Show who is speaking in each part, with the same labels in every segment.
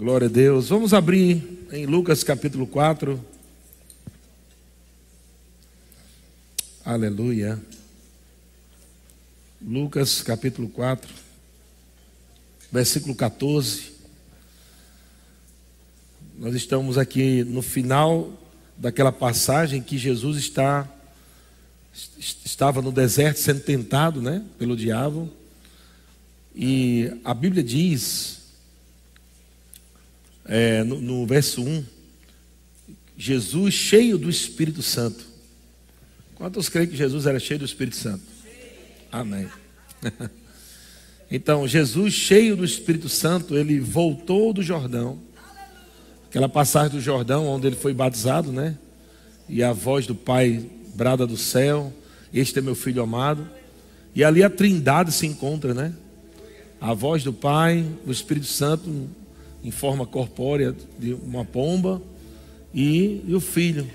Speaker 1: Glória a Deus. Vamos abrir em Lucas capítulo 4. Aleluia. Lucas capítulo 4, versículo 14. Nós estamos aqui no final daquela passagem que Jesus está estava no deserto sendo tentado, né, pelo diabo. E a Bíblia diz é, no, no verso 1, Jesus cheio do Espírito Santo. Quantos creem que Jesus era cheio do Espírito Santo? Amém. Então, Jesus, cheio do Espírito Santo, ele voltou do Jordão. Aquela passagem do Jordão, onde ele foi batizado, né? E a voz do Pai brada do céu: Este é meu filho amado. E ali a Trindade se encontra, né? A voz do Pai, o Espírito Santo em forma corpórea de uma pomba e, e o filho.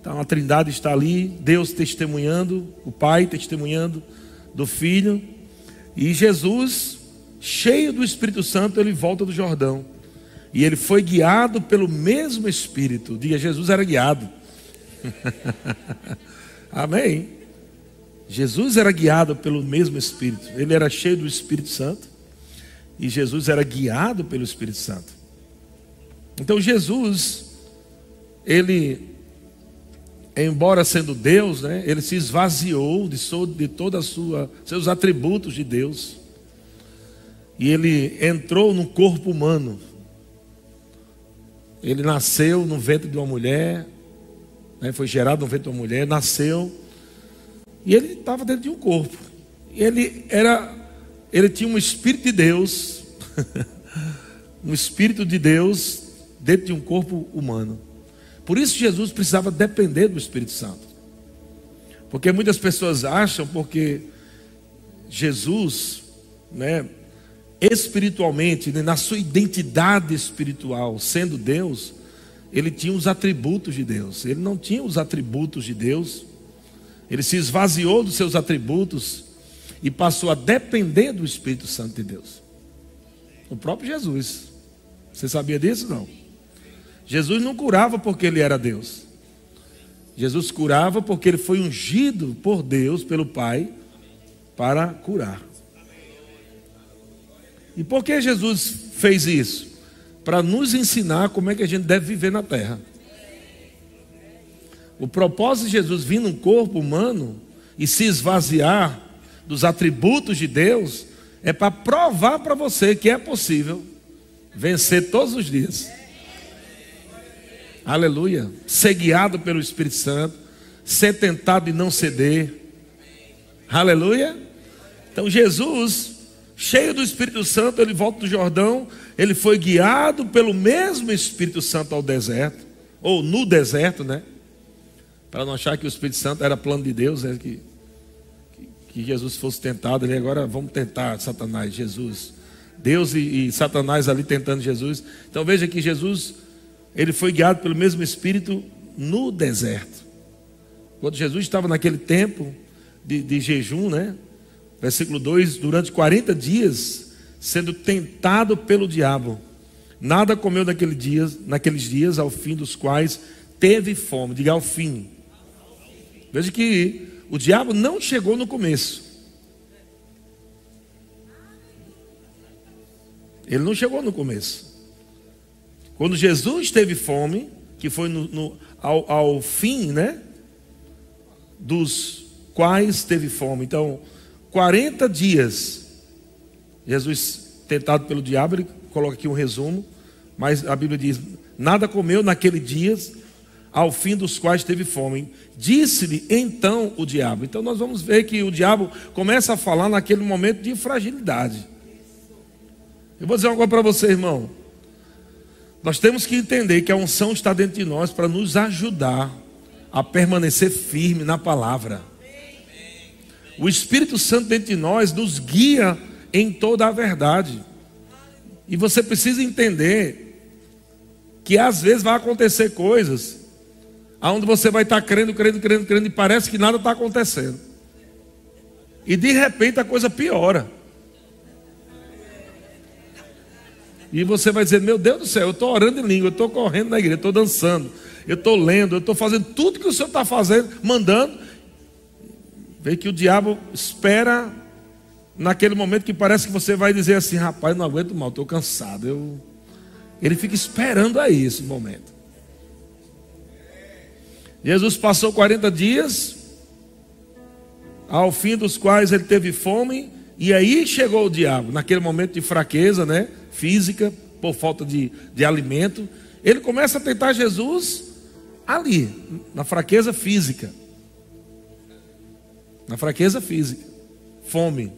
Speaker 1: Então a Trindade está ali, Deus testemunhando, o Pai testemunhando do Filho, e Jesus, cheio do Espírito Santo, ele volta do Jordão. E ele foi guiado pelo mesmo Espírito. Diga, Jesus era guiado. Amém. Jesus era guiado pelo mesmo Espírito. Ele era cheio do Espírito Santo. E Jesus era guiado pelo Espírito Santo. Então Jesus, ele, embora sendo Deus, né, ele se esvaziou de, de toda sua seus atributos de Deus. E ele entrou no corpo humano. Ele nasceu no ventre de uma mulher, né, foi gerado no ventre de uma mulher, nasceu e ele estava dentro de um corpo. Ele era ele tinha um Espírito de Deus, um Espírito de Deus dentro de um corpo humano. Por isso Jesus precisava depender do Espírito Santo. Porque muitas pessoas acham porque Jesus, né, espiritualmente, né, na sua identidade espiritual, sendo Deus, ele tinha os atributos de Deus. Ele não tinha os atributos de Deus. Ele se esvaziou dos seus atributos e passou a depender do Espírito Santo de Deus. O próprio Jesus. Você sabia disso? Não. Jesus não curava porque ele era Deus. Jesus curava porque ele foi ungido por Deus, pelo Pai, para curar. E por que Jesus fez isso? Para nos ensinar como é que a gente deve viver na terra. O propósito de Jesus vir num corpo humano e se esvaziar dos atributos de Deus, é para provar para você que é possível vencer todos os dias. Aleluia. Ser guiado pelo Espírito Santo, ser tentado e não ceder. Aleluia. Então Jesus, cheio do Espírito Santo, ele volta do Jordão, ele foi guiado pelo mesmo Espírito Santo ao deserto, ou no deserto, né? Para não achar que o Espírito Santo era plano de Deus, é que que Jesus fosse tentado ali, agora vamos tentar Satanás, Jesus. Deus e, e, Satanás ali tentando Jesus. Então veja que Jesus, ele foi guiado pelo mesmo Espírito no deserto. Quando Jesus estava naquele tempo de, de jejum, né? Versículo 2: durante 40 dias, sendo tentado pelo diabo, nada comeu naquele dias, naqueles dias, ao fim dos quais teve fome. Diga ao fim. Veja que o diabo não chegou no começo. Ele não chegou no começo. Quando Jesus teve fome, que foi no, no, ao, ao fim, né? Dos quais teve fome. Então, 40 dias, Jesus tentado pelo diabo, ele coloca aqui um resumo, mas a Bíblia diz: nada comeu naquele dia, ao fim dos quais teve fome. Disse-lhe então o diabo. Então nós vamos ver que o diabo começa a falar naquele momento de fragilidade. Eu vou dizer coisa para você, irmão. Nós temos que entender que a unção está dentro de nós para nos ajudar a permanecer firme na palavra. O Espírito Santo dentro de nós nos guia em toda a verdade. E você precisa entender que às vezes vai acontecer coisas aonde você vai estar crendo, crendo, crendo, crendo, e parece que nada está acontecendo. E de repente a coisa piora. E você vai dizer: Meu Deus do céu, eu estou orando em língua, eu estou correndo na igreja, estou dançando, eu estou lendo, eu estou fazendo tudo que o Senhor está fazendo, mandando. Vê que o diabo espera naquele momento que parece que você vai dizer assim: Rapaz, não aguento mal, estou cansado. Eu... Ele fica esperando aí esse momento. Jesus passou 40 dias, ao fim dos quais ele teve fome, e aí chegou o diabo, naquele momento de fraqueza, né? Física, por falta de, de alimento. Ele começa a tentar Jesus ali, na fraqueza física. Na fraqueza física. Fome.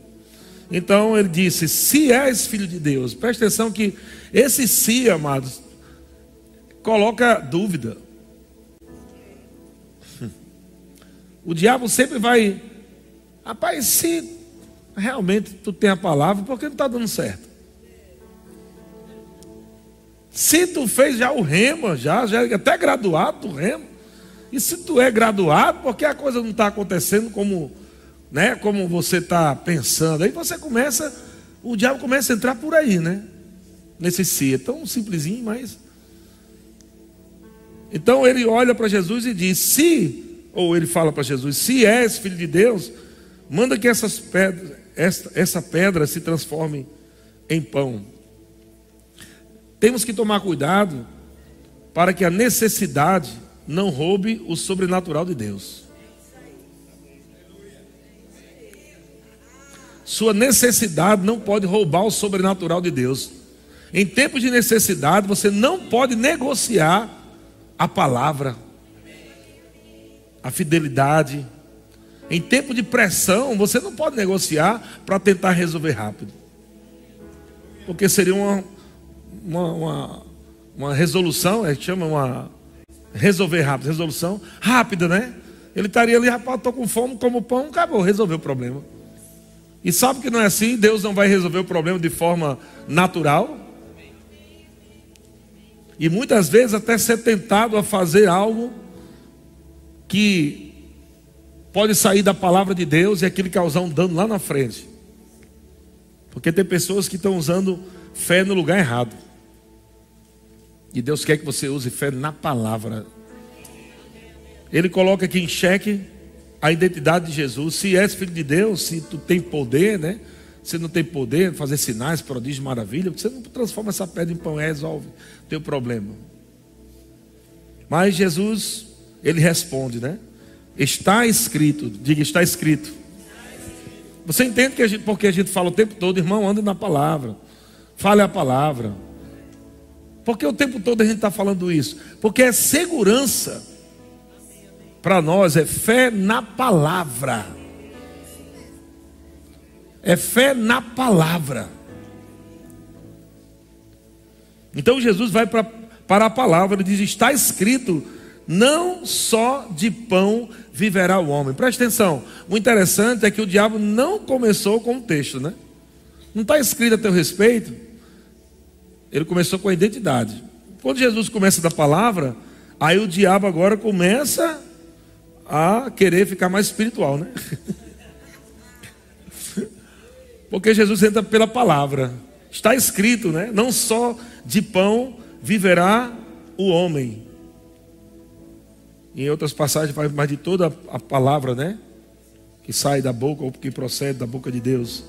Speaker 1: Então ele disse: Se és filho de Deus, preste atenção que esse se, amados, coloca dúvida. O diabo sempre vai, rapaz, se realmente tu tem a palavra, por que não está dando certo? Se tu fez já o rema, já, já é até graduado do rema, e se tu é graduado, porque a coisa não está acontecendo como, né, como você está pensando, aí você começa, o diabo começa a entrar por aí, né? Nesse si, é tão simplesinho, mas. Então ele olha para Jesus e diz: se ou ele fala para Jesus: Se és filho de Deus, manda que essas pedras, essa, essa pedra se transforme em pão. Temos que tomar cuidado para que a necessidade não roube o sobrenatural de Deus. Sua necessidade não pode roubar o sobrenatural de Deus. Em tempos de necessidade, você não pode negociar a palavra a fidelidade. Em tempo de pressão, você não pode negociar para tentar resolver rápido. Porque seria uma, uma, uma, uma resolução, é que chama uma. Resolver rápido, resolução rápida, né? Ele estaria ali, rapaz, estou com fome, como pão, acabou, resolveu o problema. E sabe que não é assim? Deus não vai resolver o problema de forma natural. E muitas vezes até ser tentado a fazer algo que pode sair da palavra de Deus e aquilo causar um dano lá na frente. Porque tem pessoas que estão usando fé no lugar errado. E Deus quer que você use fé na palavra. Ele coloca aqui em xeque a identidade de Jesus. Se és filho de Deus, se tu tem poder, né? Se não tem poder, fazer sinais, prodígio, maravilha, você não transforma essa pedra em pão e resolve o teu problema. Mas Jesus ele responde, né? Está escrito, diga está escrito. Você entende que a gente, porque a gente fala o tempo todo, irmão, anda na palavra, fale a palavra. Porque o tempo todo a gente está falando isso? Porque é segurança para nós, é fé na palavra. É fé na palavra. Então Jesus vai para, a palavra, ele diz: está escrito não só de pão viverá o homem. Preste atenção. O interessante é que o diabo não começou com o texto, né? Não está escrito a teu respeito. Ele começou com a identidade. Quando Jesus começa da palavra, aí o diabo agora começa a querer ficar mais espiritual, né? Porque Jesus entra pela palavra. Está escrito, né? Não só de pão viverá o homem, em outras passagens fala mais de toda a palavra, né? Que sai da boca ou que procede da boca de Deus.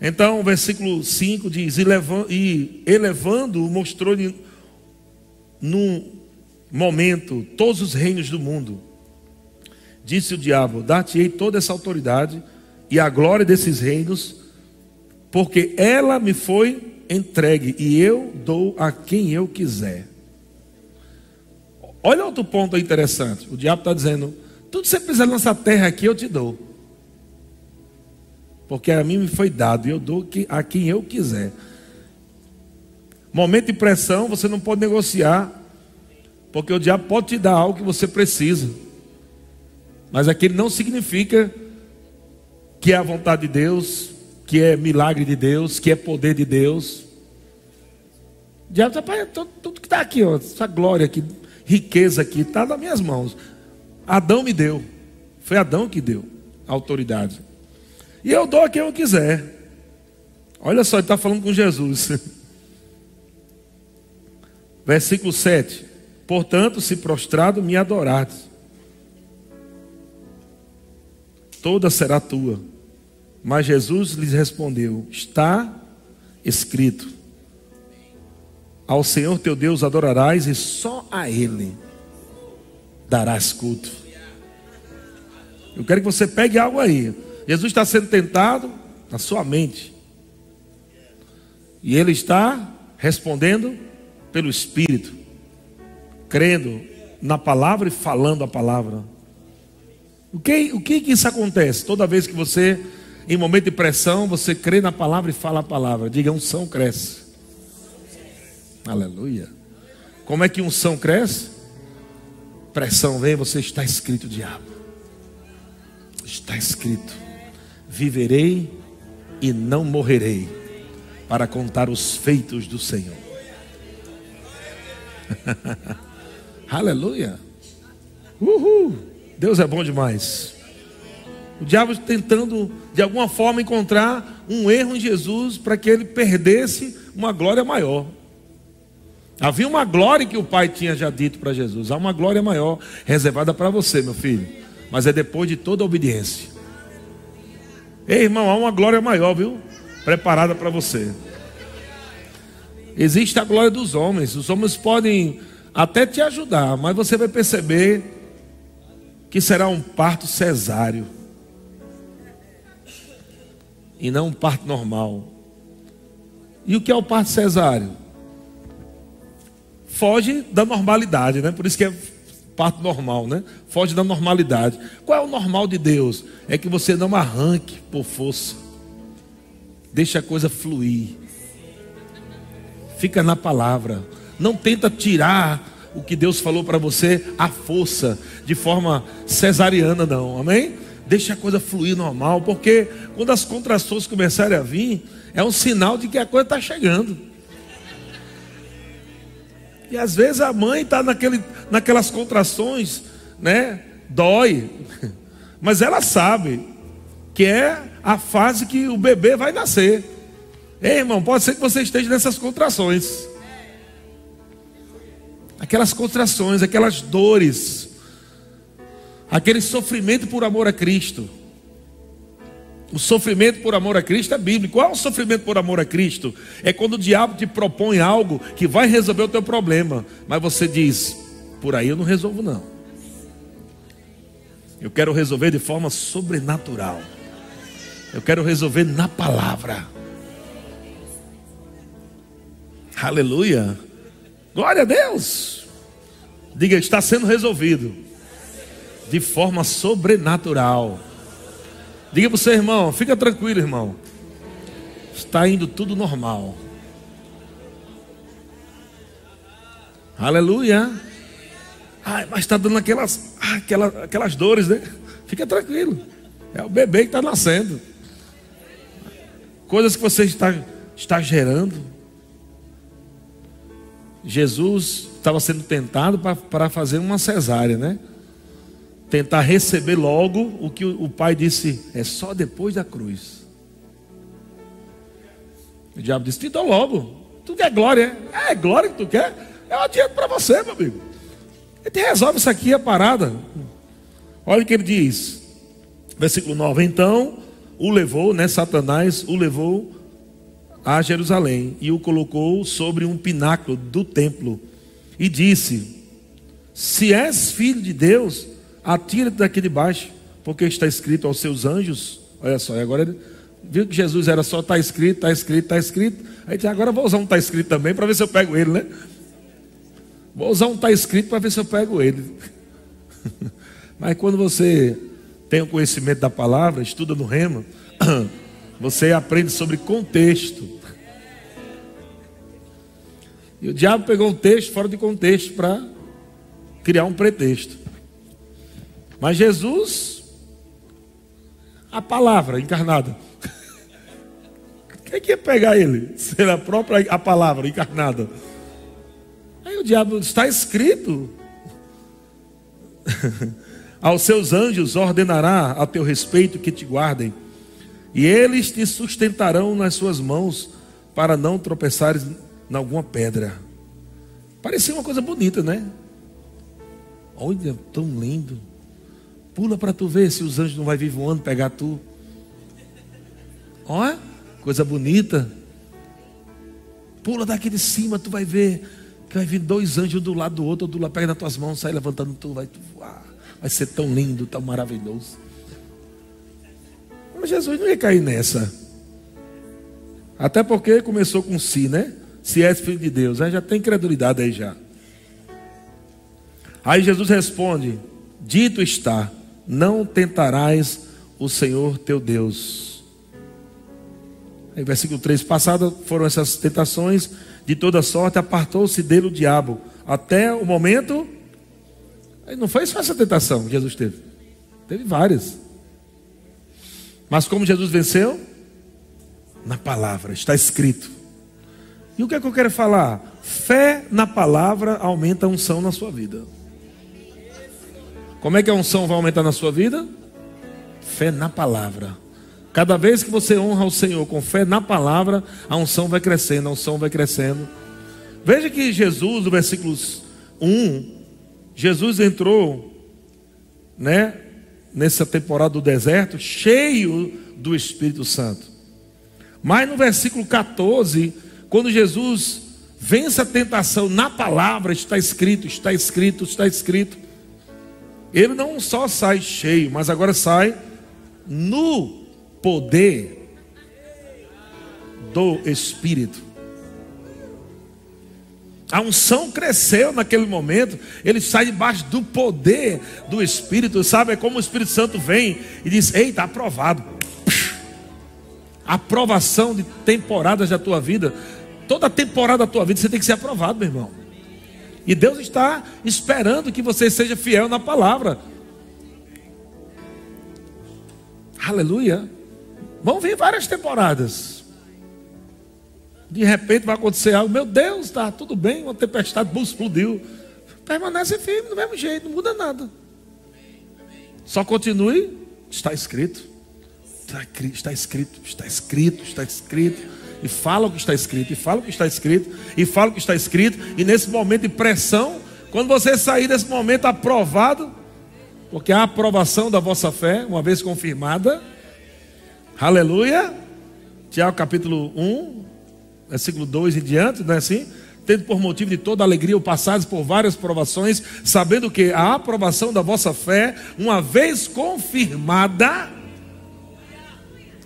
Speaker 1: Então, o versículo 5 diz: E elevando, mostrou-lhe num momento todos os reinos do mundo. Disse o diabo: Dar-te-ei toda essa autoridade e a glória desses reinos, porque ela me foi entregue e eu dou a quem eu quiser. Olha outro ponto interessante. O diabo está dizendo: tudo que você precisa nessa terra aqui eu te dou. Porque a mim me foi dado e eu dou a quem eu quiser. Momento de pressão, você não pode negociar. Porque o diabo pode te dar algo que você precisa. Mas aquilo não significa que é a vontade de Deus, que é milagre de Deus, que é poder de Deus. O diabo está, tudo que está aqui, ó, essa glória aqui riqueza aqui, está nas minhas mãos. Adão me deu. Foi Adão que deu a autoridade. E eu dou a quem eu quiser. Olha só, ele está falando com Jesus. Versículo 7. Portanto, se prostrado me adorares, toda será tua. Mas Jesus lhes respondeu: Está escrito: Ao Senhor teu Deus adorarás e só a Ele darás culto. Eu quero que você pegue algo aí. Jesus está sendo tentado na sua mente. E ele está respondendo pelo Espírito, crendo na palavra e falando a palavra. O que, o que que isso acontece? Toda vez que você, em momento de pressão, você crê na palavra e fala a palavra. Diga, unção cresce. Aleluia. Como é que unção cresce? Pressão vem, você está escrito, diabo. Está escrito: viverei e não morrerei, para contar os feitos do Senhor. Aleluia. Uhul. Deus é bom demais. O diabo tentando, de alguma forma, encontrar um erro em Jesus para que ele perdesse uma glória maior. Havia uma glória que o Pai tinha já dito para Jesus. Há uma glória maior reservada para você, meu filho. Mas é depois de toda a obediência. Ei, irmão, há uma glória maior, viu? Preparada para você. Existe a glória dos homens. Os homens podem até te ajudar, mas você vai perceber que será um parto cesáreo e não um parto normal. E o que é o parto cesáreo? Foge da normalidade, né? Por isso que é parto normal, né? Foge da normalidade. Qual é o normal de Deus? É que você não arranque por força. Deixa a coisa fluir. Fica na palavra. Não tenta tirar o que Deus falou para você à força, de forma cesariana, não. Amém? Deixa a coisa fluir normal, porque quando as contrações começarem a vir, é um sinal de que a coisa está chegando. E às vezes a mãe está naquelas contrações, né? Dói. Mas ela sabe que é a fase que o bebê vai nascer. Ei, irmão, pode ser que você esteja nessas contrações aquelas contrações, aquelas dores, aquele sofrimento por amor a Cristo. O sofrimento por amor a Cristo é bíblico. Qual é o sofrimento por amor a Cristo? É quando o diabo te propõe algo que vai resolver o teu problema, mas você diz: por aí eu não resolvo não. Eu quero resolver de forma sobrenatural. Eu quero resolver na palavra. Aleluia. Glória a Deus. Diga, está sendo resolvido de forma sobrenatural. Diga para o seu irmão, fica tranquilo, irmão. Está indo tudo normal. Aleluia. Ai, mas está dando aquelas, aquelas, aquelas dores, né? Fica tranquilo. É o bebê que está nascendo. Coisas que você está, está gerando. Jesus estava sendo tentado para fazer uma cesárea, né? Tentar receber logo o que o pai disse, é só depois da cruz. O diabo disse: dou logo. Tu quer glória? É, é glória que tu quer? É o adianto para você, meu amigo. Ele resolve isso aqui, a parada. Olha o que ele diz, versículo 9: Então o levou, né? Satanás o levou a Jerusalém e o colocou sobre um pináculo do templo e disse: Se és filho de Deus, atira-te daqui de baixo, porque está escrito aos seus anjos. Olha só, agora viu que Jesus era só está escrito, está escrito, está escrito. Aí disse, agora vou usar um está escrito também para ver se eu pego ele, né? Vou usar um está escrito para ver se eu pego ele. Mas quando você tem o conhecimento da palavra, estuda no rema, você aprende sobre contexto. E o diabo pegou um texto fora de contexto para criar um pretexto. Mas Jesus, a palavra encarnada. Quem que ia pegar ele? Ser a própria a palavra encarnada. Aí o diabo está escrito. Aos seus anjos ordenará a teu respeito que te guardem, e eles te sustentarão nas suas mãos, para não tropeçares em alguma pedra. Parecia uma coisa bonita, né? Olha, tão lindo. Pula para tu ver se os anjos não vai vir voando pegar tu. Olha, coisa bonita. Pula daqui de cima, tu vai ver que vai vir dois anjos do lado do outro, do lado, pega nas tuas mãos, sai levantando tu, vai tu voar. Vai ser tão lindo, tão maravilhoso. Mas Jesus não ia cair nessa. Até porque começou com si, né? Se és filho de Deus. Aí já tem credulidade aí já. Aí Jesus responde: Dito está, não tentarás o Senhor teu Deus. Aí, versículo 3: Passado foram essas tentações, de toda sorte apartou-se dele o diabo, até o momento. Aí não foi só essa tentação que Jesus teve, teve várias. Mas como Jesus venceu? Na palavra, está escrito. E o que é que eu quero falar? Fé na palavra aumenta a unção na sua vida. Como é que a unção vai aumentar na sua vida? Fé na palavra. Cada vez que você honra o Senhor com fé na palavra, a unção vai crescendo, a unção vai crescendo. Veja que Jesus, no versículo 1, Jesus entrou, né, nessa temporada do deserto, cheio do Espírito Santo. Mas no versículo 14, quando Jesus vence a tentação na palavra, está escrito, está escrito, está escrito. Ele não só sai cheio, mas agora sai no poder do Espírito. A unção cresceu naquele momento, ele sai debaixo do poder do Espírito, sabe? É como o Espírito Santo vem e diz: Ei, está aprovado. Aprovação de temporadas da tua vida, toda temporada da tua vida você tem que ser aprovado, meu irmão. E Deus está esperando que você seja fiel na palavra. Aleluia. Vão vir várias temporadas. De repente vai acontecer algo. Meu Deus, está tudo bem. Uma tempestade explodiu. Permanece firme do mesmo jeito, não muda nada. Só continue. Está escrito. Está escrito, está escrito, está escrito e fala o que está escrito, e fala o que está escrito, e fala o que está escrito, e nesse momento de pressão, quando você sair desse momento aprovado, porque a aprovação da vossa fé, uma vez confirmada, aleluia, Tiago capítulo 1, versículo 2 em diante, não é assim? Tendo por motivo de toda alegria o passados por várias provações, sabendo que a aprovação da vossa fé, uma vez confirmada,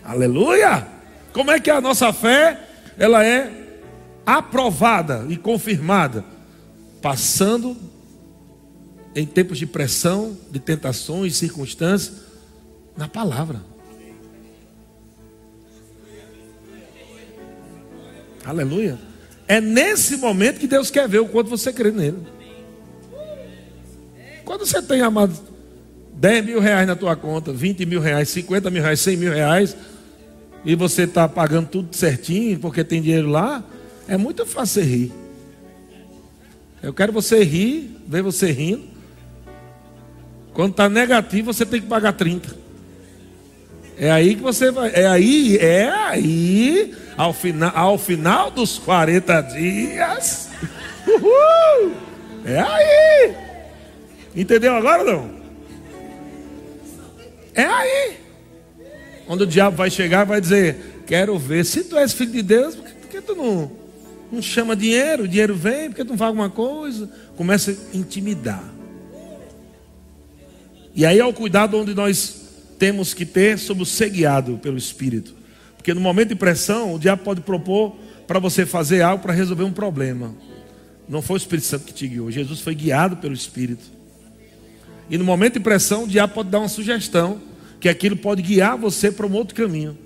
Speaker 1: aleluia, como é que a nossa fé ela é aprovada e confirmada? Passando em tempos de pressão, de tentações, circunstâncias, na palavra. Aleluia. É nesse momento que Deus quer ver o quanto você crê nele. Quando você tem, amado, 10 mil reais na tua conta, 20 mil reais, 50 mil reais, 100 mil reais, e você está pagando tudo certinho porque tem dinheiro lá, é muito fácil você rir. Eu quero você rir, ver você rindo. Quando está negativo, você tem que pagar 30. É aí que você vai. É aí, é aí, ao final, ao final dos 40 dias. Uhul, é aí. Entendeu agora não? É aí. Onde o diabo vai chegar vai dizer: Quero ver. Se tu és filho de Deus, por que, por que tu não, não chama dinheiro? O dinheiro vem, por que tu não faz alguma coisa? Começa a intimidar. E aí é o cuidado onde nós temos que ter sobre ser guiado pelo Espírito. Porque no momento de pressão, o diabo pode propor para você fazer algo para resolver um problema. Não foi o Espírito Santo que te guiou, Jesus foi guiado pelo Espírito. E no momento de pressão, o diabo pode dar uma sugestão que aquilo pode guiar você para um outro caminho.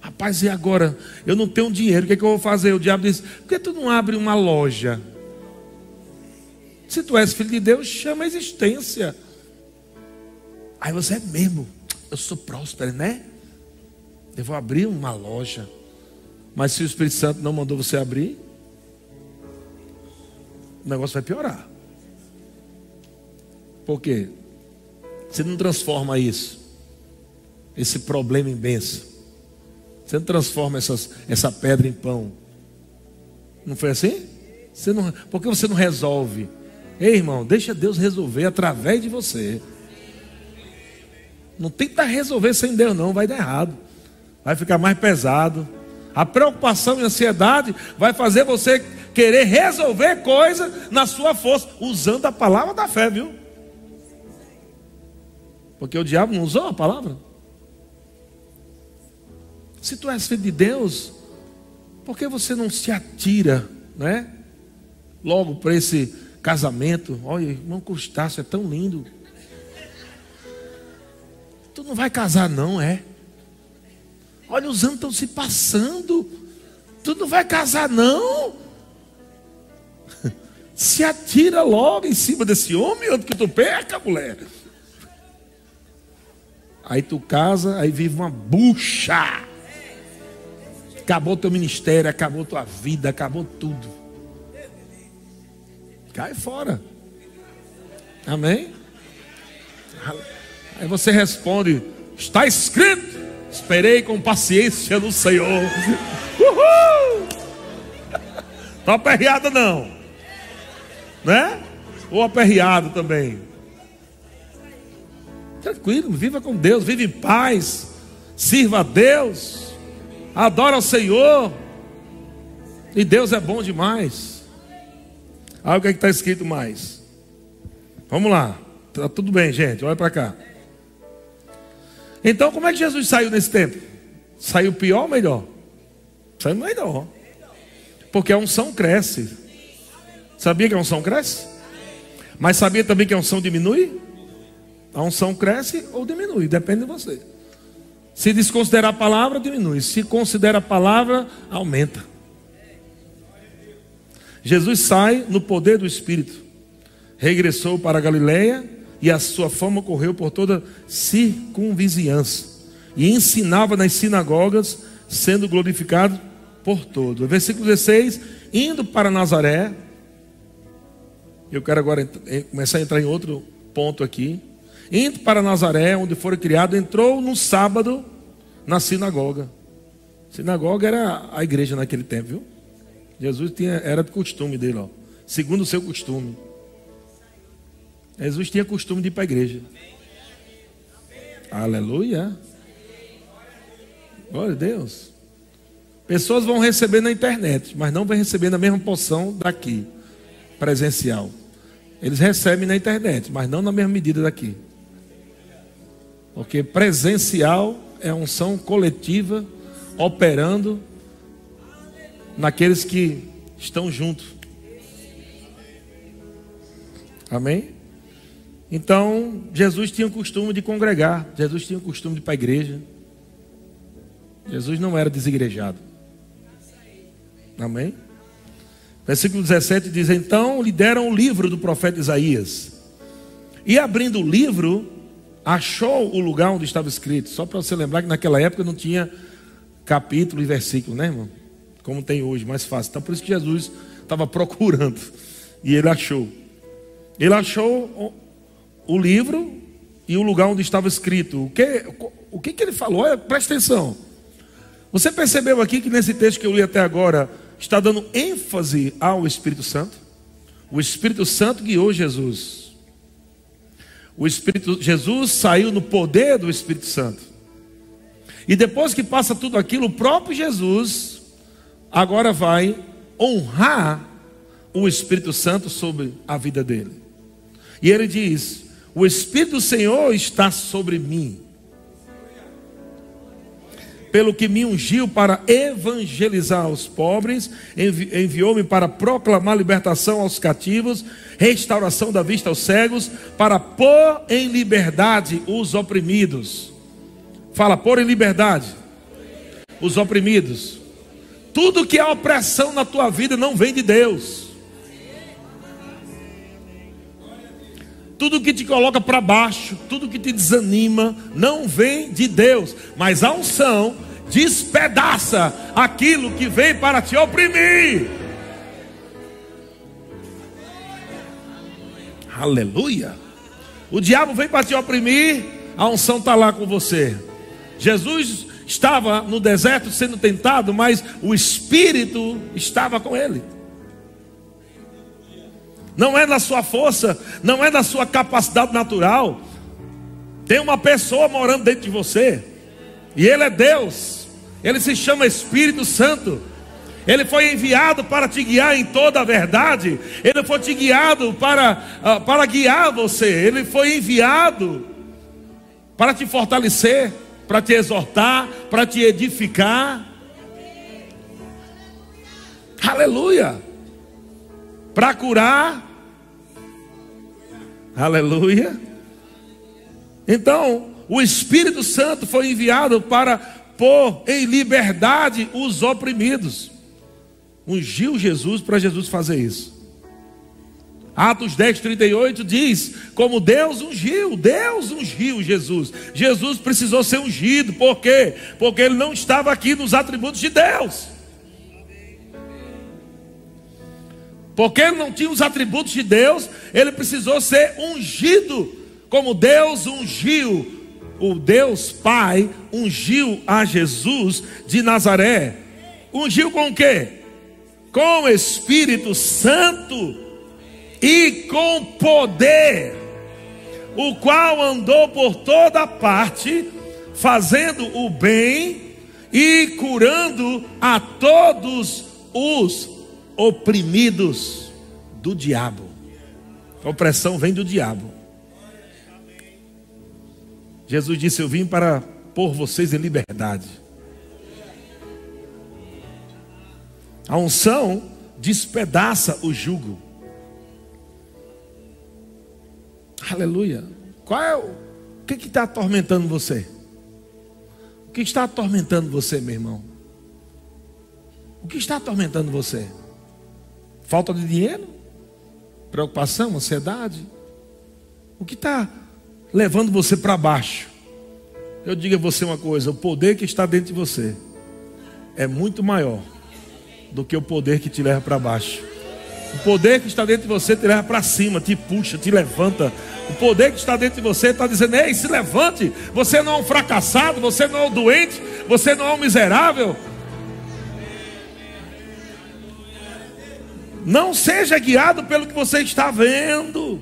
Speaker 1: Rapaz, e agora? Eu não tenho dinheiro, o que, é que eu vou fazer? O diabo diz: por que tu não abre uma loja? Se tu és filho de Deus, chama a existência. Aí você é mesmo, eu sou próspero, né? Eu vou abrir uma loja. Mas se o Espírito Santo não mandou você abrir, o negócio vai piorar. Por quê? Você não transforma isso, esse problema em bênção. Você não transforma essas, essa pedra em pão. Não foi assim? Você não, por que você não resolve? Ei, irmão, deixa Deus resolver através de você. Não tenta resolver sem Deus, não, vai dar errado. Vai ficar mais pesado. A preocupação e a ansiedade vai fazer você querer resolver coisa na sua força, usando a palavra da fé, viu? Porque o diabo não usou a palavra. Se tu és filho de Deus, por que você não se atira, né? Logo para esse casamento. Olha, irmão Crustáceo é tão lindo. Tu não vai casar, não, é? Olha, os anos estão se passando. Tu não vai casar, não? Se atira logo em cima desse homem, antes que tu perca, mulher. Aí tu casa, aí vive uma bucha. Acabou teu ministério, acabou tua vida, acabou tudo. Cai fora. Amém? Aí você responde: Está escrito, esperei com paciência no Senhor. Uhul! Tá aperreado não? Né? Ou aperreado também? Tranquilo, viva com Deus, vive em paz, sirva a Deus adora o Senhor, e Deus é bom demais. Olha o que é está escrito mais. Vamos lá, tá tudo bem, gente, olha para cá. Então, como é que Jesus saiu nesse tempo? Saiu pior ou melhor? Saiu melhor. Porque a unção cresce. Sabia que a unção cresce? Mas sabia também que a unção diminui? A unção cresce ou diminui, depende de você. Se desconsiderar a palavra, diminui. Se considera a palavra, aumenta. Jesus sai no poder do Espírito. Regressou para a Galileia e a sua fama correu por toda circunvizinhança. E ensinava nas sinagogas, sendo glorificado por todos. Versículo 16: indo para Nazaré. Eu quero agora começar a entrar em outro ponto aqui. Indo para Nazaré, onde foi criado, entrou no sábado na sinagoga. Sinagoga era a igreja naquele tempo, viu? Jesus tinha, era de costume dele, ó, segundo o seu costume. Jesus tinha costume de ir para a igreja. Aleluia. Glória a Deus. Pessoas vão receber na internet, mas não vão receber na mesma porção daqui, presencial. Eles recebem na internet, mas não na mesma medida daqui. Porque presencial é unção coletiva operando naqueles que estão juntos. Amém? Então, Jesus tinha o costume de congregar, Jesus tinha o costume de ir para a igreja. Jesus não era desigrejado. Amém? Versículo 17 diz: Então lhe deram o livro do profeta Isaías. E abrindo o livro, achou o lugar onde estava escrito. Só para você lembrar que naquela época não tinha capítulo e versículo, né, irmão? Como tem hoje, mais fácil. Então por isso que Jesus estava procurando. E ele achou. Ele achou o livro e o lugar onde estava escrito. O que, o que, que ele falou? Olha, presta atenção. Você percebeu aqui que nesse texto que eu li até agora está dando ênfase ao Espírito Santo? O Espírito Santo guiou Jesus. O Espírito Jesus saiu no poder do Espírito Santo. E depois que passa tudo aquilo, o próprio Jesus agora vai honrar o Espírito Santo sobre a vida dele. E ele diz: O Espírito do Senhor está sobre mim pelo que me ungiu para evangelizar os pobres, envi enviou-me para proclamar libertação aos cativos, restauração da vista aos cegos, para pôr em liberdade os oprimidos. Fala, pôr em liberdade os oprimidos. Tudo que é opressão na tua vida não vem de Deus. Tudo que te coloca para baixo, tudo que te desanima, não vem de Deus, mas a unção despedaça aquilo que vem para te oprimir. Aleluia. O diabo vem para te oprimir, a unção está lá com você. Jesus estava no deserto sendo tentado, mas o Espírito estava com ele. Não é na sua força, não é na sua capacidade natural. Tem uma pessoa morando dentro de você, e Ele é Deus, Ele se chama Espírito Santo. Ele foi enviado para te guiar em toda a verdade. Ele foi te guiado para, uh, para guiar você. Ele foi enviado para te fortalecer, para te exortar, para te edificar. Aleluia. Para curar. Aleluia. Então, o Espírito Santo foi enviado para pôr em liberdade os oprimidos ungiu Jesus para Jesus fazer isso. Atos 10, 38 diz: Como Deus ungiu, Deus ungiu Jesus. Jesus precisou ser ungido, por quê? Porque ele não estava aqui nos atributos de Deus. Porque ele não tinha os atributos de Deus, ele precisou ser ungido, como Deus ungiu, o Deus Pai ungiu a Jesus de Nazaré. Ungiu com o quê? com o Espírito Santo e com poder, o qual andou por toda parte, fazendo o bem e curando a todos os oprimidos do diabo. A opressão vem do diabo. Jesus disse: Eu vim para pôr vocês em liberdade. A unção despedaça o jugo. Aleluia. Qual é o, o que está atormentando você? O que está atormentando você, meu irmão? O que está atormentando você? Falta de dinheiro? Preocupação, ansiedade? O que está levando você para baixo? Eu digo a você uma coisa: o poder que está dentro de você é muito maior do que o poder que te leva para baixo. O poder que está dentro de você te leva para cima, te puxa, te levanta. O poder que está dentro de você está dizendo: Ei, se levante. Você não é um fracassado, você não é um doente, você não é um miserável. Não seja guiado pelo que você está vendo.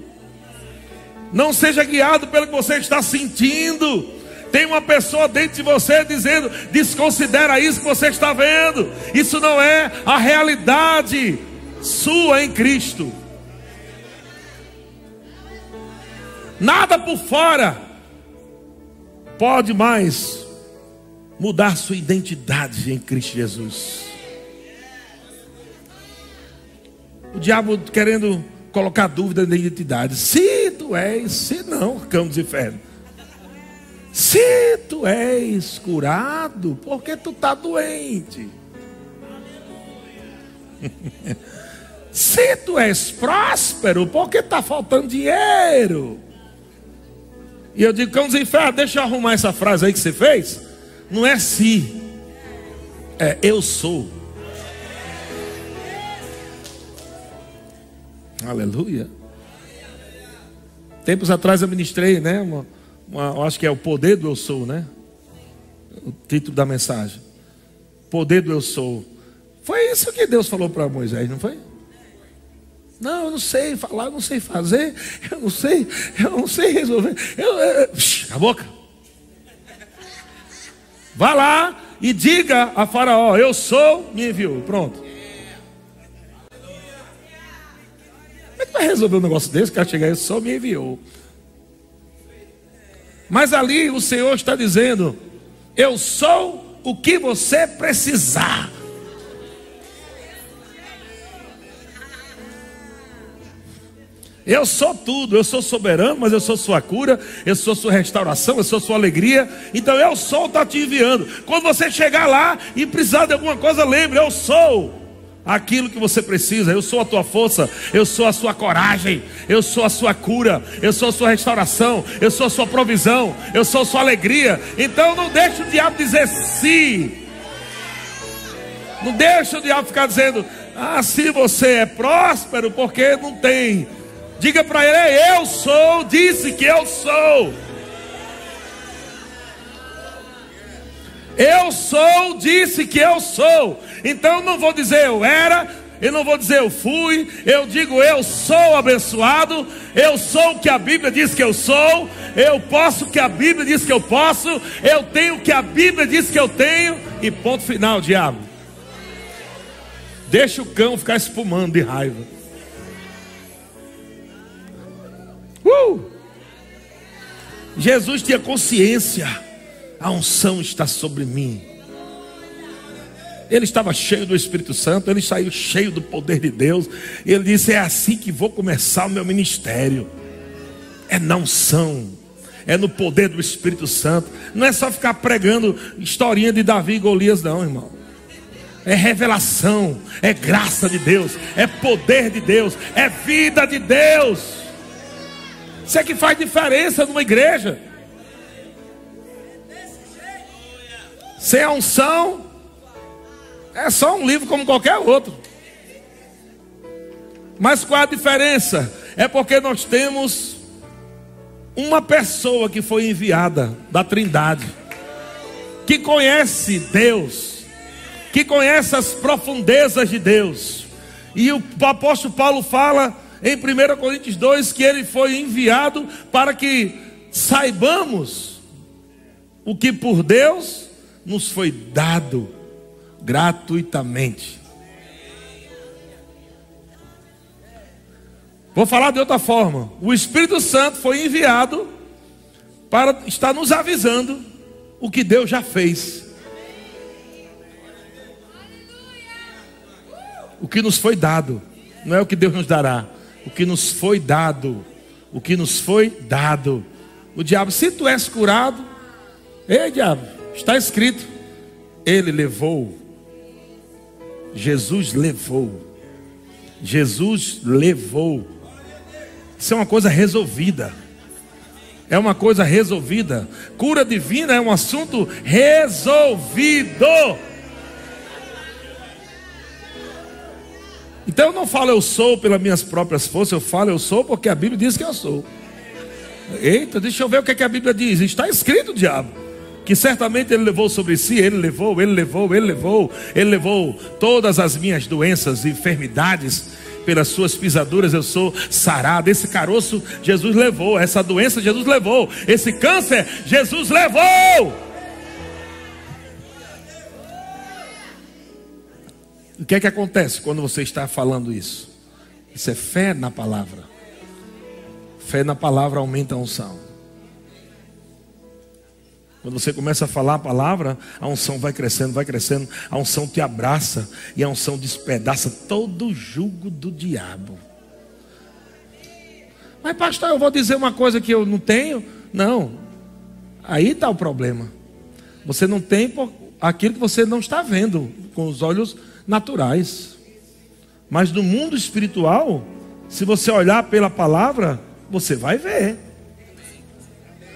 Speaker 1: Não seja guiado pelo que você está sentindo. Tem uma pessoa dentro de você dizendo: desconsidera isso que você está vendo. Isso não é a realidade sua em Cristo. Nada por fora pode mais mudar sua identidade em Cristo Jesus. O diabo querendo colocar dúvida na identidade. Se tu és, se não, cão dos infernos. Se tu és curado, porque tu está doente. Se tu és próspero, porque está faltando dinheiro. E eu digo, cãos infernos, deixa eu arrumar essa frase aí que você fez. Não é se, é eu sou. Aleluia. Tempos atrás eu ministrei, né? Uma, uma, acho que é o poder do eu sou, né? O título da mensagem. Poder do eu sou. Foi isso que Deus falou para Moisés, não foi? Não, eu não sei falar, eu não sei fazer, eu não sei, eu não sei resolver. Eu, eu, a boca. Vá lá e diga a Faraó: Eu sou, me enviou. Pronto. Como é que vai resolver um negócio desse? O cara chegar, eu sou, me enviou. Mas ali o Senhor está dizendo: Eu sou o que você precisar. Eu sou tudo, eu sou soberano, mas eu sou sua cura, eu sou sua restauração, eu sou sua alegria. Então eu sou, está te enviando. Quando você chegar lá e precisar de alguma coisa, lembre: eu sou aquilo que você precisa. Eu sou a tua força, eu sou a sua coragem, eu sou a sua cura, eu sou a sua restauração, eu sou a sua provisão, eu sou a sua alegria. Então não deixe o diabo dizer sim. Não deixe o diabo ficar dizendo, ah, se você é próspero, porque não tem. Diga para ele, eu sou, disse que eu sou. Eu sou, disse que eu sou. Então não vou dizer eu era, Eu não vou dizer eu fui, eu digo eu sou abençoado, eu sou o que a Bíblia diz que eu sou, eu posso o que a Bíblia diz que eu posso, eu tenho o que a Bíblia diz que eu tenho, e ponto final, diabo. Deixa o cão ficar espumando de raiva. Uh! Jesus tinha consciência, a unção está sobre mim. Ele estava cheio do Espírito Santo, ele saiu cheio do poder de Deus. Ele disse: É assim que vou começar o meu ministério. É na unção, é no poder do Espírito Santo. Não é só ficar pregando historinha de Davi e Golias, não, irmão. É revelação, é graça de Deus, é poder de Deus, é vida de Deus. Isso é que faz diferença numa igreja. Sem a unção, é só um livro como qualquer outro. Mas qual a diferença? É porque nós temos uma pessoa que foi enviada da Trindade, que conhece Deus, que conhece as profundezas de Deus. E o apóstolo Paulo fala em 1 Coríntios 2 que ele foi enviado para que saibamos o que por Deus nos foi dado gratuitamente. Vou falar de outra forma. O Espírito Santo foi enviado para estar nos avisando o que Deus já fez. O que nos foi dado, não é o que Deus nos dará, o que nos foi dado, o que nos foi dado. O diabo, se tu és curado, ei diabo, está escrito, ele levou Jesus levou. Jesus levou. Isso é uma coisa resolvida. É uma coisa resolvida. Cura divina é um assunto resolvido. Então eu não falo eu sou pelas minhas próprias forças, eu falo eu sou porque a Bíblia diz que eu sou. Eita, deixa eu ver o que, é que a Bíblia diz. Está escrito, diabo que certamente ele levou sobre si, ele levou, ele levou, ele levou, ele levou todas as minhas doenças e enfermidades, pelas suas pisaduras eu sou sarado. Esse caroço Jesus levou, essa doença Jesus levou, esse câncer Jesus levou. O que é que acontece quando você está falando isso? Isso é fé na palavra. Fé na palavra aumenta a unção. Quando você começa a falar a palavra, a unção vai crescendo, vai crescendo, a unção te abraça e a unção despedaça todo o jugo do diabo. Mas, pastor, eu vou dizer uma coisa que eu não tenho? Não, aí está o problema. Você não tem aquilo que você não está vendo com os olhos naturais. Mas no mundo espiritual, se você olhar pela palavra, você vai ver.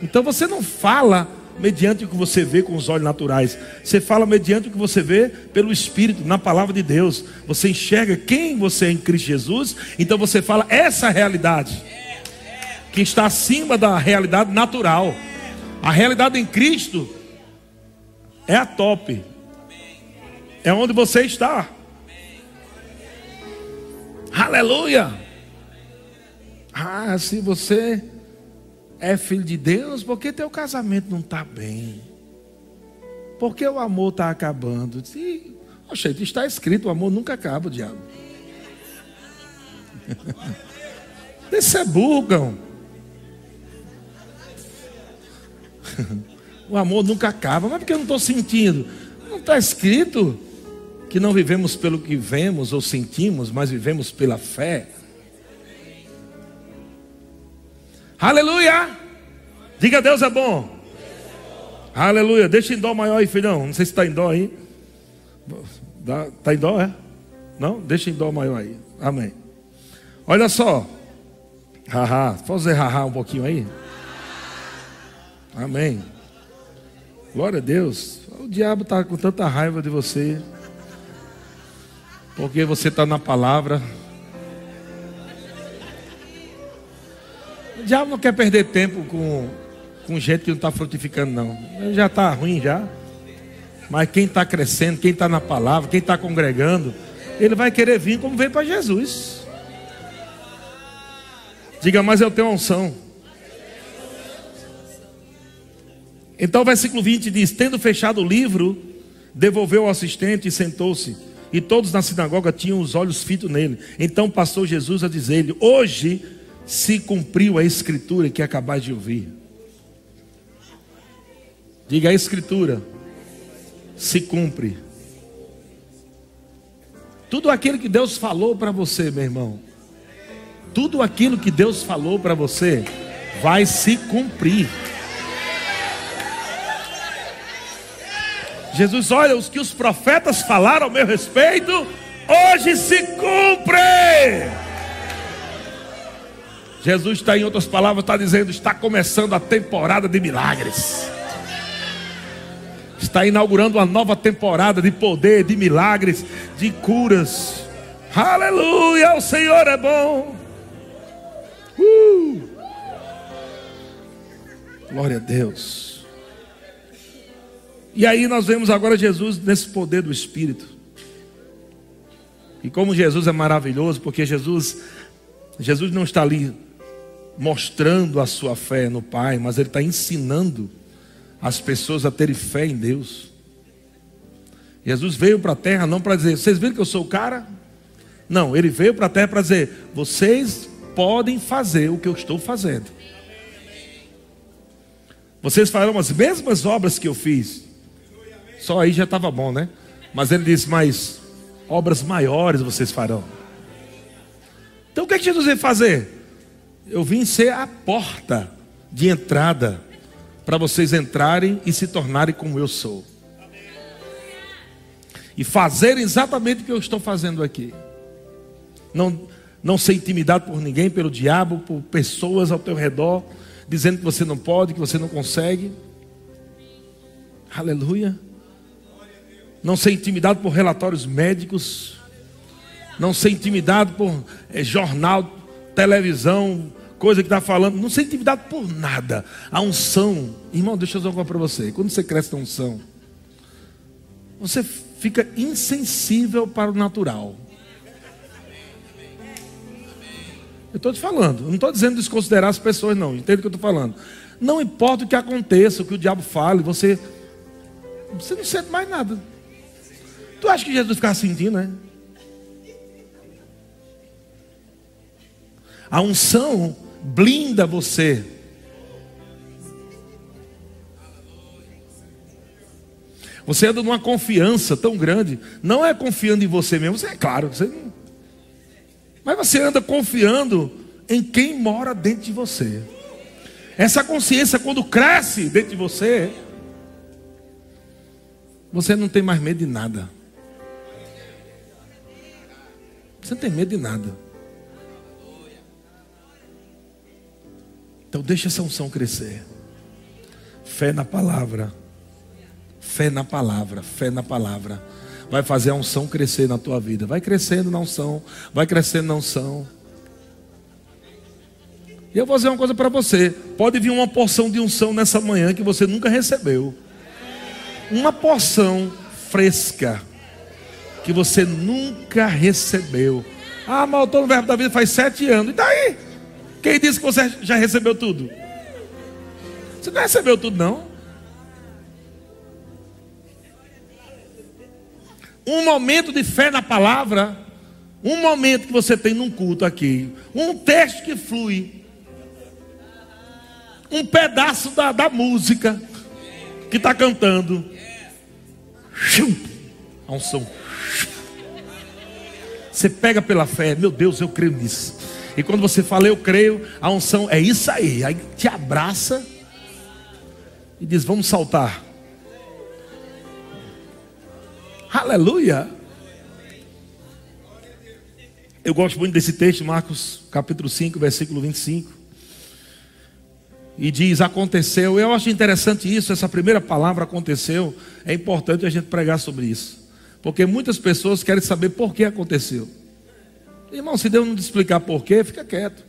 Speaker 1: Então você não fala mediante o que você vê com os olhos naturais. Você fala mediante o que você vê pelo Espírito, na palavra de Deus. Você enxerga quem você é em Cristo Jesus. Então você fala essa realidade que está acima da realidade natural. A realidade em Cristo é a top. É onde você está. Aleluia. Ah, se você é filho de Deus, porque teu casamento não está bem. Porque o amor está acabando. E, oxe, está escrito, o amor nunca acaba, diabo. Esse é burgão. o amor nunca acaba. Mas porque eu não estou sentindo? Não está escrito que não vivemos pelo que vemos ou sentimos, mas vivemos pela fé. Aleluia! Diga Deus é bom. Aleluia. Deixa em dó maior aí, filhão. Não sei se está em dó aí. Está em dó, é? Não? Deixa em dó maior aí. Amém. Olha só. Haha. Pode dizer haha um pouquinho aí? Amém. Glória a Deus. O diabo está com tanta raiva de você. Porque você está na palavra. O diabo não quer perder tempo com, com gente que não está frutificando, não. Ele já está ruim já. Mas quem está crescendo, quem está na palavra, quem está congregando, ele vai querer vir como veio para Jesus. Diga, mas eu tenho unção. Então o versículo 20 diz: Tendo fechado o livro, devolveu ao assistente e sentou-se. E todos na sinagoga tinham os olhos fitos nele. Então passou Jesus a dizer-lhe: Hoje se cumpriu a escritura que acabais de ouvir. Diga a escritura se cumpre. Tudo aquilo que Deus falou para você, meu irmão, tudo aquilo que Deus falou para você vai se cumprir. Jesus, olha, os que os profetas falaram ao meu respeito, hoje se cumpre. Jesus está, em outras palavras, está dizendo: está começando a temporada de milagres. Está inaugurando uma nova temporada de poder, de milagres, de curas. Aleluia, o Senhor é bom. Uh! Glória a Deus. E aí nós vemos agora Jesus nesse poder do Espírito. E como Jesus é maravilhoso, porque Jesus, Jesus não está ali mostrando a sua fé no Pai, mas Ele está ensinando as pessoas a terem fé em Deus. Jesus veio para a terra não para dizer, vocês viram que eu sou o cara? Não, ele veio para a terra para dizer, vocês podem fazer o que eu estou fazendo. Vocês farão as mesmas obras que eu fiz. Só aí já estava bom, né? Mas ele disse, mas obras maiores vocês farão. Então o que, é que Jesus veio fazer? Eu vim ser a porta de entrada para vocês entrarem e se tornarem como eu sou. E fazerem exatamente o que eu estou fazendo aqui. Não, não ser intimidado por ninguém, pelo diabo, por pessoas ao teu redor, dizendo que você não pode, que você não consegue. Aleluia. Não ser intimidado por relatórios médicos. Não ser intimidado por é, jornal, televisão, coisa que está falando, não ser intimidado por nada. A unção, irmão, deixa eu dizer uma coisa para você. Quando você cresce na unção, você fica insensível para o natural. Eu estou te falando, não estou dizendo desconsiderar as pessoas, não. Entende o que eu estou falando? Não importa o que aconteça, o que o diabo fale, você, você não sente mais nada. Tu acha que Jesus ficava sentindo, né? A unção blinda você. Você anda numa confiança tão grande. Não é confiando em você mesmo, você é claro, você não... mas você anda confiando em quem mora dentro de você. Essa consciência, quando cresce dentro de você, você não tem mais medo de nada. Você não tem medo de nada. Então deixa essa unção crescer. Fé na palavra. Fé na palavra, fé na palavra. Vai fazer a unção crescer na tua vida. Vai crescendo na unção, vai crescendo na unção. E eu vou dizer uma coisa para você: pode vir uma porção de unção nessa manhã que você nunca recebeu. Uma porção fresca que você nunca recebeu. Ah, mas eu estou no verbo da vida faz sete anos. E daí? Quem disse que você já recebeu tudo? Você não recebeu tudo, não. Um momento de fé na palavra, um momento que você tem num culto aqui, um texto que flui, um pedaço da, da música que está cantando. A um som. Você pega pela fé, meu Deus, eu creio nisso. E quando você fala, eu creio, a unção é isso aí. Aí te abraça e diz: Vamos saltar. Aleluia. Eu gosto muito desse texto, Marcos capítulo 5, versículo 25. E diz: Aconteceu. Eu acho interessante isso, essa primeira palavra aconteceu. É importante a gente pregar sobre isso. Porque muitas pessoas querem saber por que aconteceu. Irmão, se Deus não te explicar porquê, fica quieto.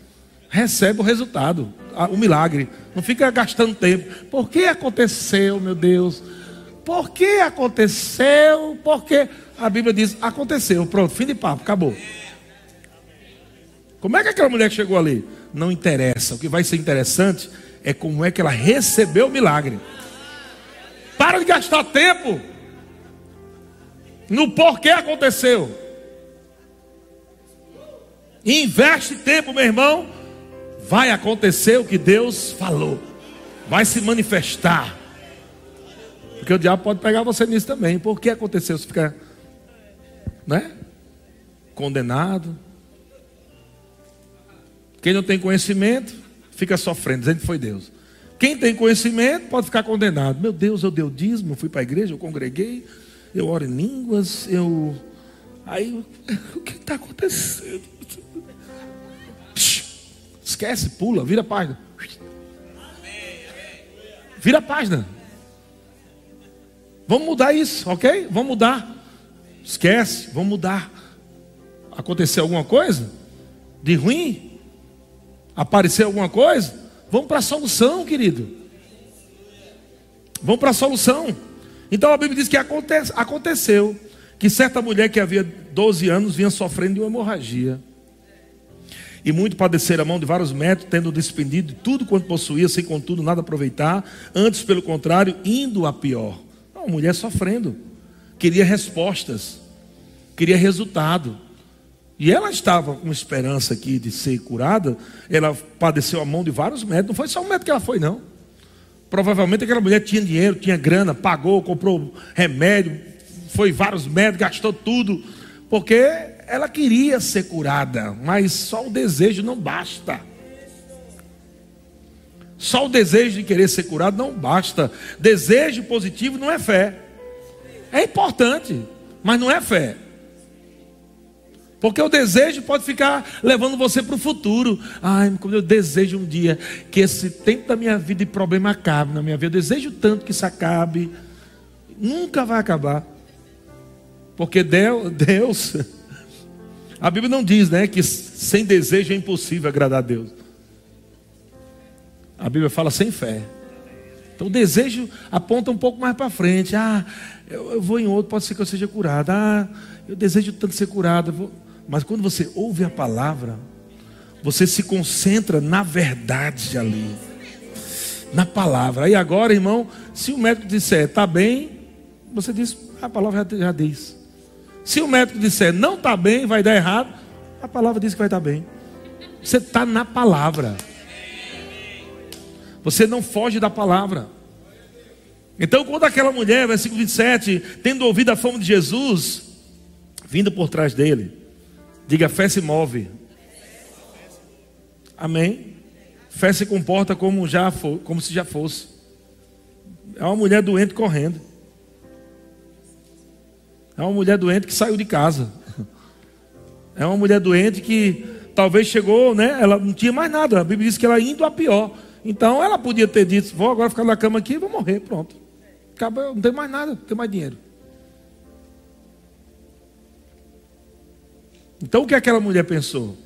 Speaker 1: Recebe o resultado, o milagre. Não fica gastando tempo. Por que aconteceu, meu Deus? Por que aconteceu? Por quê? A Bíblia diz: aconteceu, pronto, fim de papo, acabou. Como é que aquela mulher chegou ali? Não interessa. O que vai ser interessante é como é que ela recebeu o milagre. Para de gastar tempo no porquê aconteceu. Investe tempo, meu irmão. Vai acontecer o que Deus falou. Vai se manifestar. Porque o diabo pode pegar você nisso também. Por que aconteceu? Você fica, né? Condenado. Quem não tem conhecimento, fica sofrendo, dizendo que foi Deus. Quem tem conhecimento pode ficar condenado. Meu Deus, eu dei o dízimo, fui para a igreja, eu congreguei, eu oro em línguas, eu. Aí, o que está acontecendo? Esquece, pula, vira a página. Vira a página. Vamos mudar isso, ok? Vamos mudar. Esquece, vamos mudar. Aconteceu alguma coisa de ruim? Apareceu alguma coisa? Vamos para a solução, querido. Vamos para a solução. Então a Bíblia diz que aconteceu que certa mulher que havia 12 anos vinha sofrendo de uma hemorragia. E muito padecer a mão de vários médicos, tendo despendido de tudo quanto possuía, sem contudo nada aproveitar, antes, pelo contrário, indo a pior. Uma mulher sofrendo, queria respostas, queria resultado. E ela estava com esperança aqui de ser curada. Ela padeceu a mão de vários médicos. Não foi só um médico que ela foi, não. Provavelmente aquela mulher tinha dinheiro, tinha grana, pagou, comprou remédio, foi vários médicos, gastou tudo. Porque ela queria ser curada, mas só o desejo não basta. Só o desejo de querer ser curado não basta. Desejo positivo não é fé. É importante, mas não é fé. Porque o desejo pode ficar levando você para o futuro. Ai, como eu desejo um dia que esse tempo da minha vida de problema acabe na minha vida. Eu desejo tanto que isso acabe. Nunca vai acabar. Porque Deus, a Bíblia não diz, né, que sem desejo é impossível agradar a Deus. A Bíblia fala sem fé. Então o desejo aponta um pouco mais para frente. Ah, eu, eu, vou em outro, pode ser que eu seja curado. Ah, eu desejo tanto ser curado. Mas quando você ouve a palavra, você se concentra na verdade ali, na palavra. Aí agora, irmão, se o médico disser está bem, você diz, a palavra já, já diz. Se o médico disser não está bem, vai dar errado, a palavra diz que vai estar tá bem. Você está na palavra. Você não foge da palavra. Então, quando aquela mulher, versículo 27, tendo ouvido a fama de Jesus, vindo por trás dele, Diga, fé se move. Amém? Fé se comporta como, já como se já fosse. É uma mulher doente correndo. É uma mulher doente que saiu de casa. É uma mulher doente que talvez chegou, né? Ela não tinha mais nada. A Bíblia diz que ela indo a pior. Então ela podia ter dito: vou agora ficar na cama aqui e vou morrer. Pronto. Acaba, não tem mais nada, não tem mais dinheiro. Então o que aquela mulher pensou?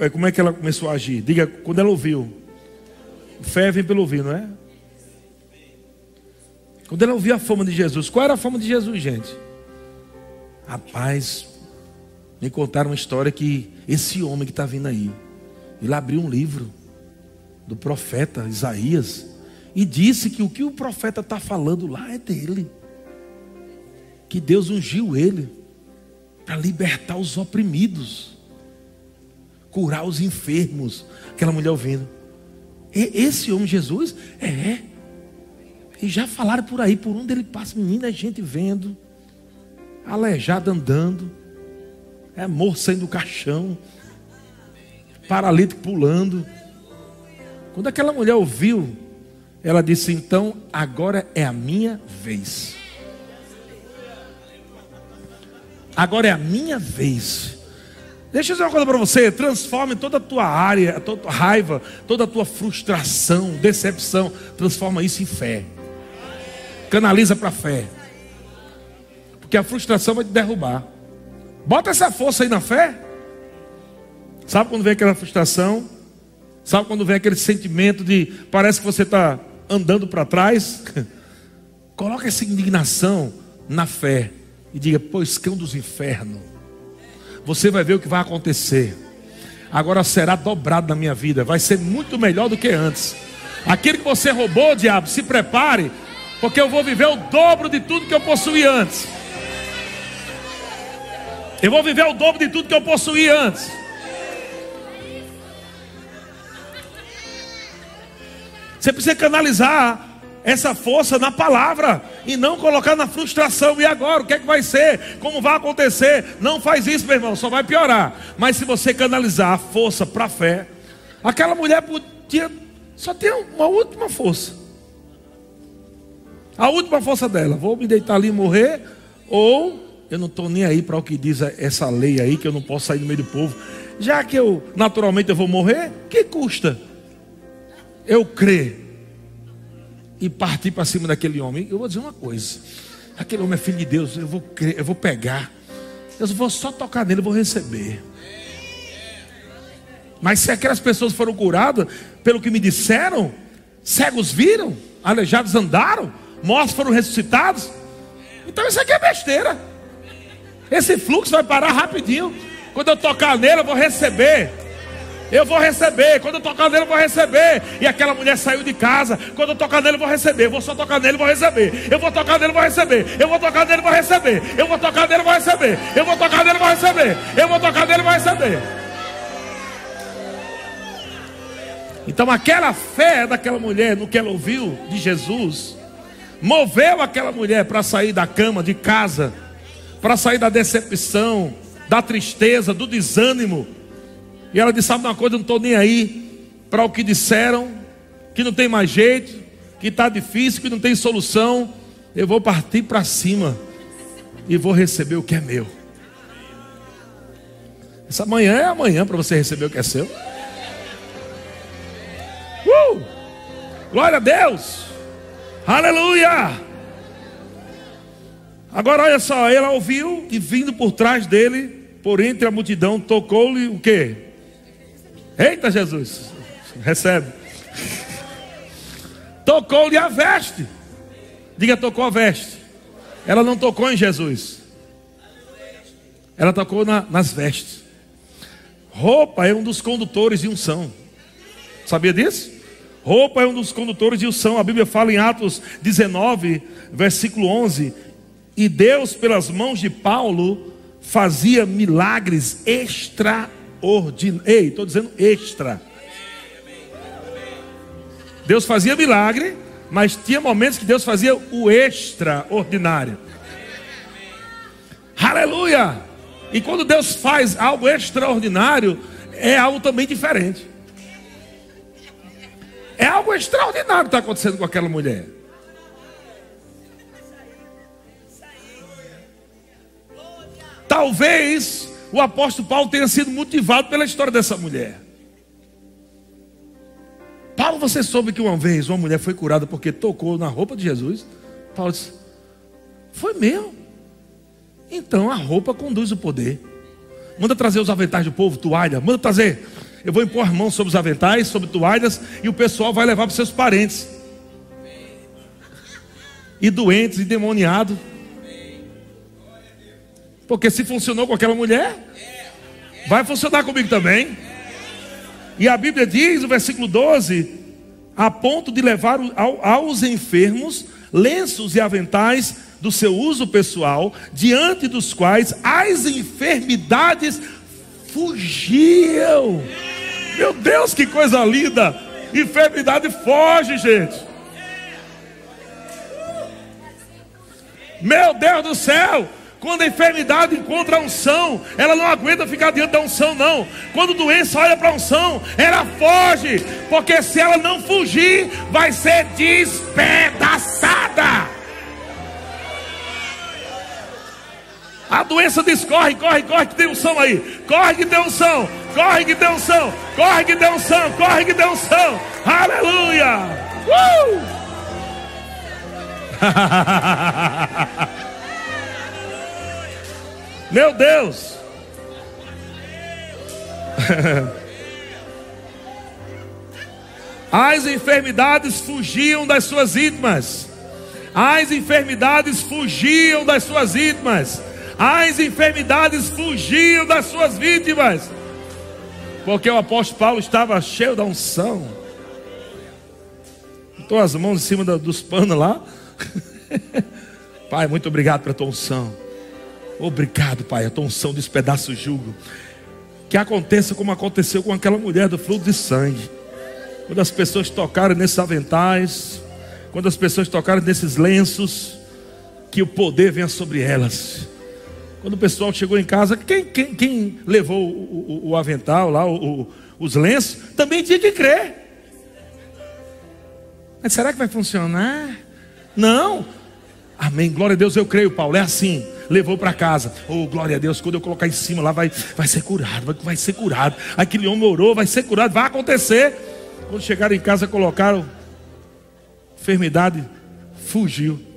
Speaker 1: É, como é que ela começou a agir? Diga, quando ela ouviu. Fé vem pelo ouvir, não é? Quando ela ouviu a fama de Jesus. Qual era a fama de Jesus, gente? Rapaz, me contaram uma história que esse homem que está vindo aí, ele abriu um livro do profeta Isaías e disse que o que o profeta está falando lá é dele. Que Deus ungiu ele para libertar os oprimidos, curar os enfermos. Aquela mulher ouvindo. Esse homem Jesus é. E já falaram por aí, por onde ele passa, menina, gente vendo, aleijado andando, é morto saindo do caixão, paralítico pulando. Quando aquela mulher ouviu, ela disse: Então, agora é a minha vez. Agora é a minha vez. Deixa eu dizer uma coisa para você: transforme toda a tua área, toda a tua raiva, toda a tua frustração, decepção, transforma isso em fé. Canaliza para fé. Porque a frustração vai te derrubar. Bota essa força aí na fé. Sabe quando vem aquela frustração? Sabe quando vem aquele sentimento de parece que você está andando para trás? Coloca essa indignação na fé e diga: Pois cão dos infernos, você vai ver o que vai acontecer. Agora será dobrado na minha vida, vai ser muito melhor do que antes. Aquilo que você roubou, diabo, se prepare, porque eu vou viver o dobro de tudo que eu possuí antes. Eu vou viver o dobro de tudo que eu possuí antes. Você precisa canalizar essa força na palavra e não colocar na frustração. E agora, o que é que vai ser? Como vai acontecer? Não faz isso, meu irmão, só vai piorar. Mas se você canalizar a força para a fé, aquela mulher podia só ter uma última força. A última força dela, vou me deitar ali e morrer, ou eu não estou nem aí para o que diz essa lei aí, que eu não posso sair no meio do povo. Já que eu naturalmente eu vou morrer, que custa? Eu crer e partir para cima daquele homem. Eu vou dizer uma coisa: aquele homem é filho de Deus, eu vou crer, eu vou pegar, eu vou só tocar nele, eu vou receber. Mas se aquelas pessoas foram curadas, pelo que me disseram, cegos viram, aleijados andaram, mortos foram ressuscitados, então isso aqui é besteira. Esse fluxo vai parar rapidinho. Quando eu tocar nele, eu vou receber. Eu vou receber. Quando eu tocar nele, eu vou receber. E aquela mulher saiu de casa. Quando eu tocar nele, eu vou receber. Eu vou só tocar nele, eu vou receber. Eu vou tocar nele, eu vou receber. Eu vou tocar nele, eu vou receber. Eu vou tocar nele, eu vou receber. Eu vou tocar nele, eu vou receber. Eu vou tocar nele, eu vou receber. Então, aquela fé daquela mulher no que ela ouviu de Jesus, moveu aquela mulher para sair da cama, de casa, para sair da decepção, da tristeza, do desânimo e ela disse: Sabe uma coisa, eu não estou nem aí para o que disseram, que não tem mais jeito, que está difícil, que não tem solução. Eu vou partir para cima e vou receber o que é meu. Essa manhã é amanhã para você receber o que é seu. Uh! Glória a Deus! Aleluia! Agora olha só, ela ouviu e vindo por trás dele, por entre a multidão, tocou-lhe o que? Eita Jesus, recebe. Tocou-lhe a veste. Diga, tocou a veste. Ela não tocou em Jesus. Ela tocou na, nas vestes. Roupa é um dos condutores de unção. Sabia disso? Roupa é um dos condutores de unção. A Bíblia fala em Atos 19, versículo 11. E Deus, pelas mãos de Paulo, fazia milagres extraordinários ordinário. Ei, estou dizendo extra. Deus fazia milagre, mas tinha momentos que Deus fazia o extraordinário. Aleluia! E quando Deus faz algo extraordinário, é algo também diferente. É algo extraordinário que está acontecendo com aquela mulher. Talvez o apóstolo Paulo tenha sido motivado pela história dessa mulher. Paulo, você soube que uma vez uma mulher foi curada porque tocou na roupa de Jesus? Paulo disse: Foi meu. Então a roupa conduz o poder. Manda trazer os aventais do povo, toalha. Manda trazer. Eu vou impor as mãos sobre os aventais, sobre toalhas, e o pessoal vai levar para seus parentes. E doentes, e demoniados. Porque se funcionou com aquela mulher, vai funcionar comigo também. E a Bíblia diz, no versículo 12, a ponto de levar aos enfermos lenços e aventais do seu uso pessoal, diante dos quais as enfermidades fugiam. Meu Deus, que coisa linda! Enfermidade foge, gente. Meu Deus do céu! Quando a enfermidade encontra a unção, ela não aguenta ficar diante da unção, não. Quando a doença olha para a unção, ela foge. Porque se ela não fugir, vai ser despedaçada. A doença diz: corre, corre, corre, que tem unção aí. Corre que tem unção. Corre que tem unção. Corre que tem unção. Corre que tem unção. Aleluia. Uh! Meu Deus! As enfermidades fugiam das suas vítimas. As enfermidades fugiam das suas vítimas. As enfermidades fugiam das suas vítimas, porque o apóstolo Paulo estava cheio da unção. Estou as mãos em cima dos panos lá. pai, muito obrigado pela tua unção. Obrigado, Pai, a tua unção despedaça o jugo. Que aconteça como aconteceu com aquela mulher do fluxo de sangue. Quando as pessoas tocaram nesses aventais, quando as pessoas tocaram nesses lenços, que o poder venha sobre elas. Quando o pessoal chegou em casa, quem, quem, quem levou o, o, o, avental lá, o, os lenços, também tinha que crer. Mas será que vai funcionar? Não. Amém. Glória a Deus, eu creio, Paulo. É assim. Levou para casa. Oh, glória a Deus. Quando eu colocar em cima lá, vai, vai ser curado. Vai, vai ser curado. Aquele homem orou, vai ser curado. Vai acontecer. Quando chegaram em casa, colocaram. Enfermidade fugiu.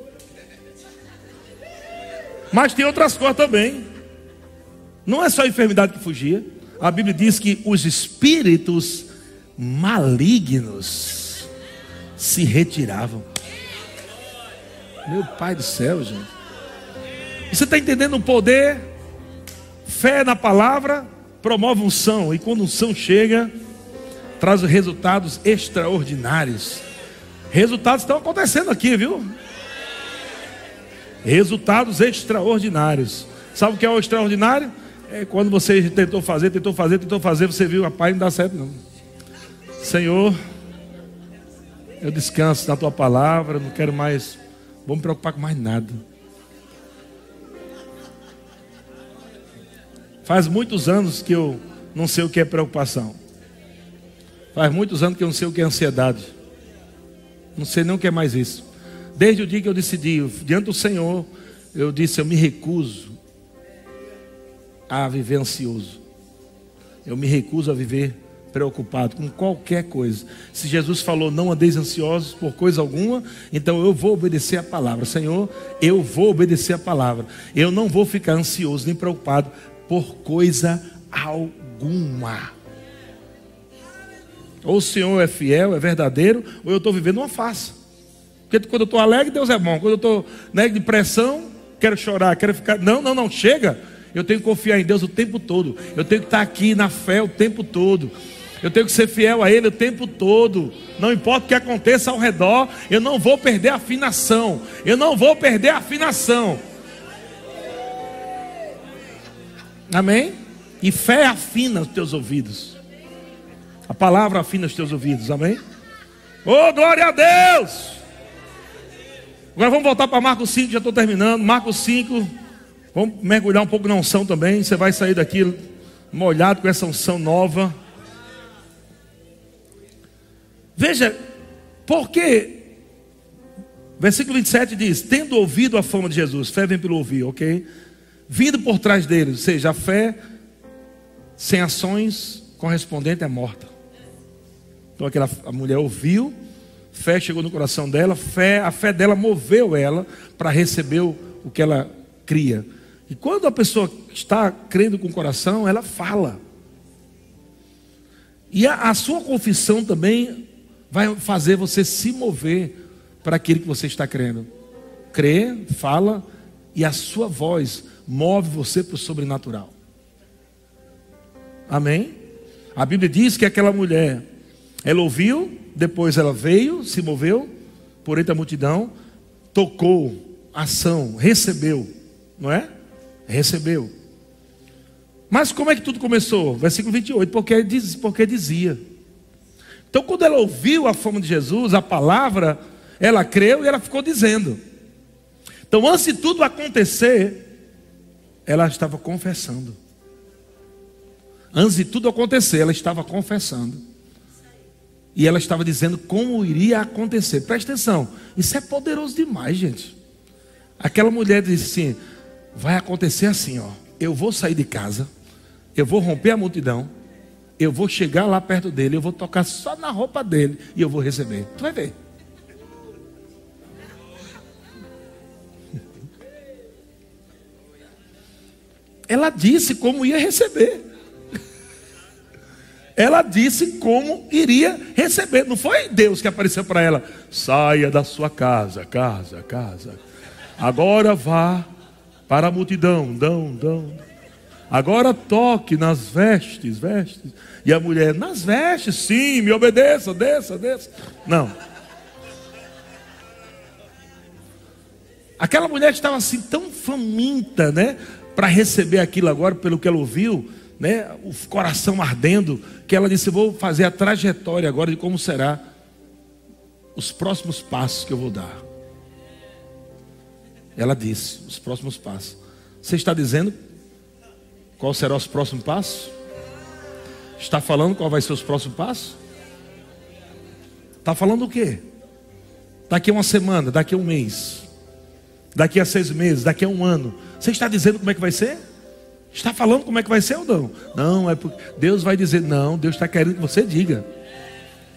Speaker 1: Mas tem outras coisas também. Não é só a enfermidade que fugia. A Bíblia diz que os espíritos malignos se retiravam. Meu Pai do céu, gente. Você está entendendo o poder? Fé na palavra promove unção. E quando unção chega, traz resultados extraordinários. Resultados estão acontecendo aqui, viu? Resultados extraordinários. Sabe o que é o extraordinário? É quando você tentou fazer, tentou fazer, tentou fazer, você viu, rapaz, não dá certo não. Senhor, eu descanso na tua palavra, não quero mais, vou me preocupar com mais nada. Faz muitos anos que eu não sei o que é preocupação. Faz muitos anos que eu não sei o que é ansiedade. Não sei nem o que é mais isso. Desde o dia que eu decidi, diante do Senhor, eu disse: eu me recuso a viver ansioso. Eu me recuso a viver preocupado com qualquer coisa. Se Jesus falou, não andeis ansiosos por coisa alguma, então eu vou obedecer a palavra. Senhor, eu vou obedecer a palavra. Eu não vou ficar ansioso nem preocupado por coisa alguma. Ou o Senhor é fiel, é verdadeiro, ou eu estou vivendo uma farsa. Porque quando eu estou alegre, Deus é bom. Quando eu estou né, de pressão, quero chorar, quero ficar. Não, não, não, chega. Eu tenho que confiar em Deus o tempo todo. Eu tenho que estar aqui na fé o tempo todo. Eu tenho que ser fiel a Ele o tempo todo. Não importa o que aconteça ao redor, eu não vou perder a afinação. Eu não vou perder a afinação. Amém? E fé afina os teus ouvidos. A palavra afina os teus ouvidos. Amém? Oh, glória a Deus! Agora vamos voltar para Marcos 5, já estou terminando. Marcos 5. Vamos mergulhar um pouco na unção também. Você vai sair daqui molhado com essa unção nova. Veja, porque Versículo 27 diz: Tendo ouvido a fama de Jesus, fé vem pelo ouvir, ok? vindo por trás deles, ou seja, a fé sem ações correspondente é morta. Então aquela a mulher ouviu, fé chegou no coração dela, fé, a fé dela moveu ela para receber o, o que ela cria. E quando a pessoa está crendo com o coração, ela fala. E a, a sua confissão também vai fazer você se mover para aquilo que você está crendo. Crê, fala, e a sua voz move você para o sobrenatural. Amém? A Bíblia diz que aquela mulher, ela ouviu, depois ela veio, se moveu por entre a multidão, tocou, ação, recebeu, não é? Recebeu. Mas como é que tudo começou? Versículo 28, porque, diz, porque dizia. Então, quando ela ouviu a fama de Jesus, a palavra, ela creu e ela ficou dizendo. Então, antes de tudo acontecer, ela estava confessando. Antes de tudo acontecer, ela estava confessando. E ela estava dizendo como iria acontecer. Presta atenção, isso é poderoso demais, gente. Aquela mulher disse assim: vai acontecer assim, ó. Eu vou sair de casa, eu vou romper a multidão, eu vou chegar lá perto dele, eu vou tocar só na roupa dele e eu vou receber. Tu vai ver. Ela disse como ia receber. Ela disse como iria receber. Não foi Deus que apareceu para ela. Saia da sua casa, casa, casa. Agora vá para a multidão, dão, dão. Agora toque nas vestes, vestes. E a mulher, nas vestes, sim, me obedeça, desça, desça. Não. Aquela mulher estava assim tão faminta, né, para receber aquilo agora, pelo que ela ouviu, né, o coração ardendo, que ela disse: Vou fazer a trajetória agora de como será os próximos passos que eu vou dar. Ela disse: Os próximos passos. Você está dizendo qual será os próximos passos? Está falando qual vai ser os próximos passos? Está falando o quê? Daqui a uma semana, daqui a um mês, daqui a seis meses, daqui a um ano. Você está dizendo como é que vai ser? Está falando como é que vai ser ou não? Não, é porque Deus vai dizer, não, Deus está querendo que você diga.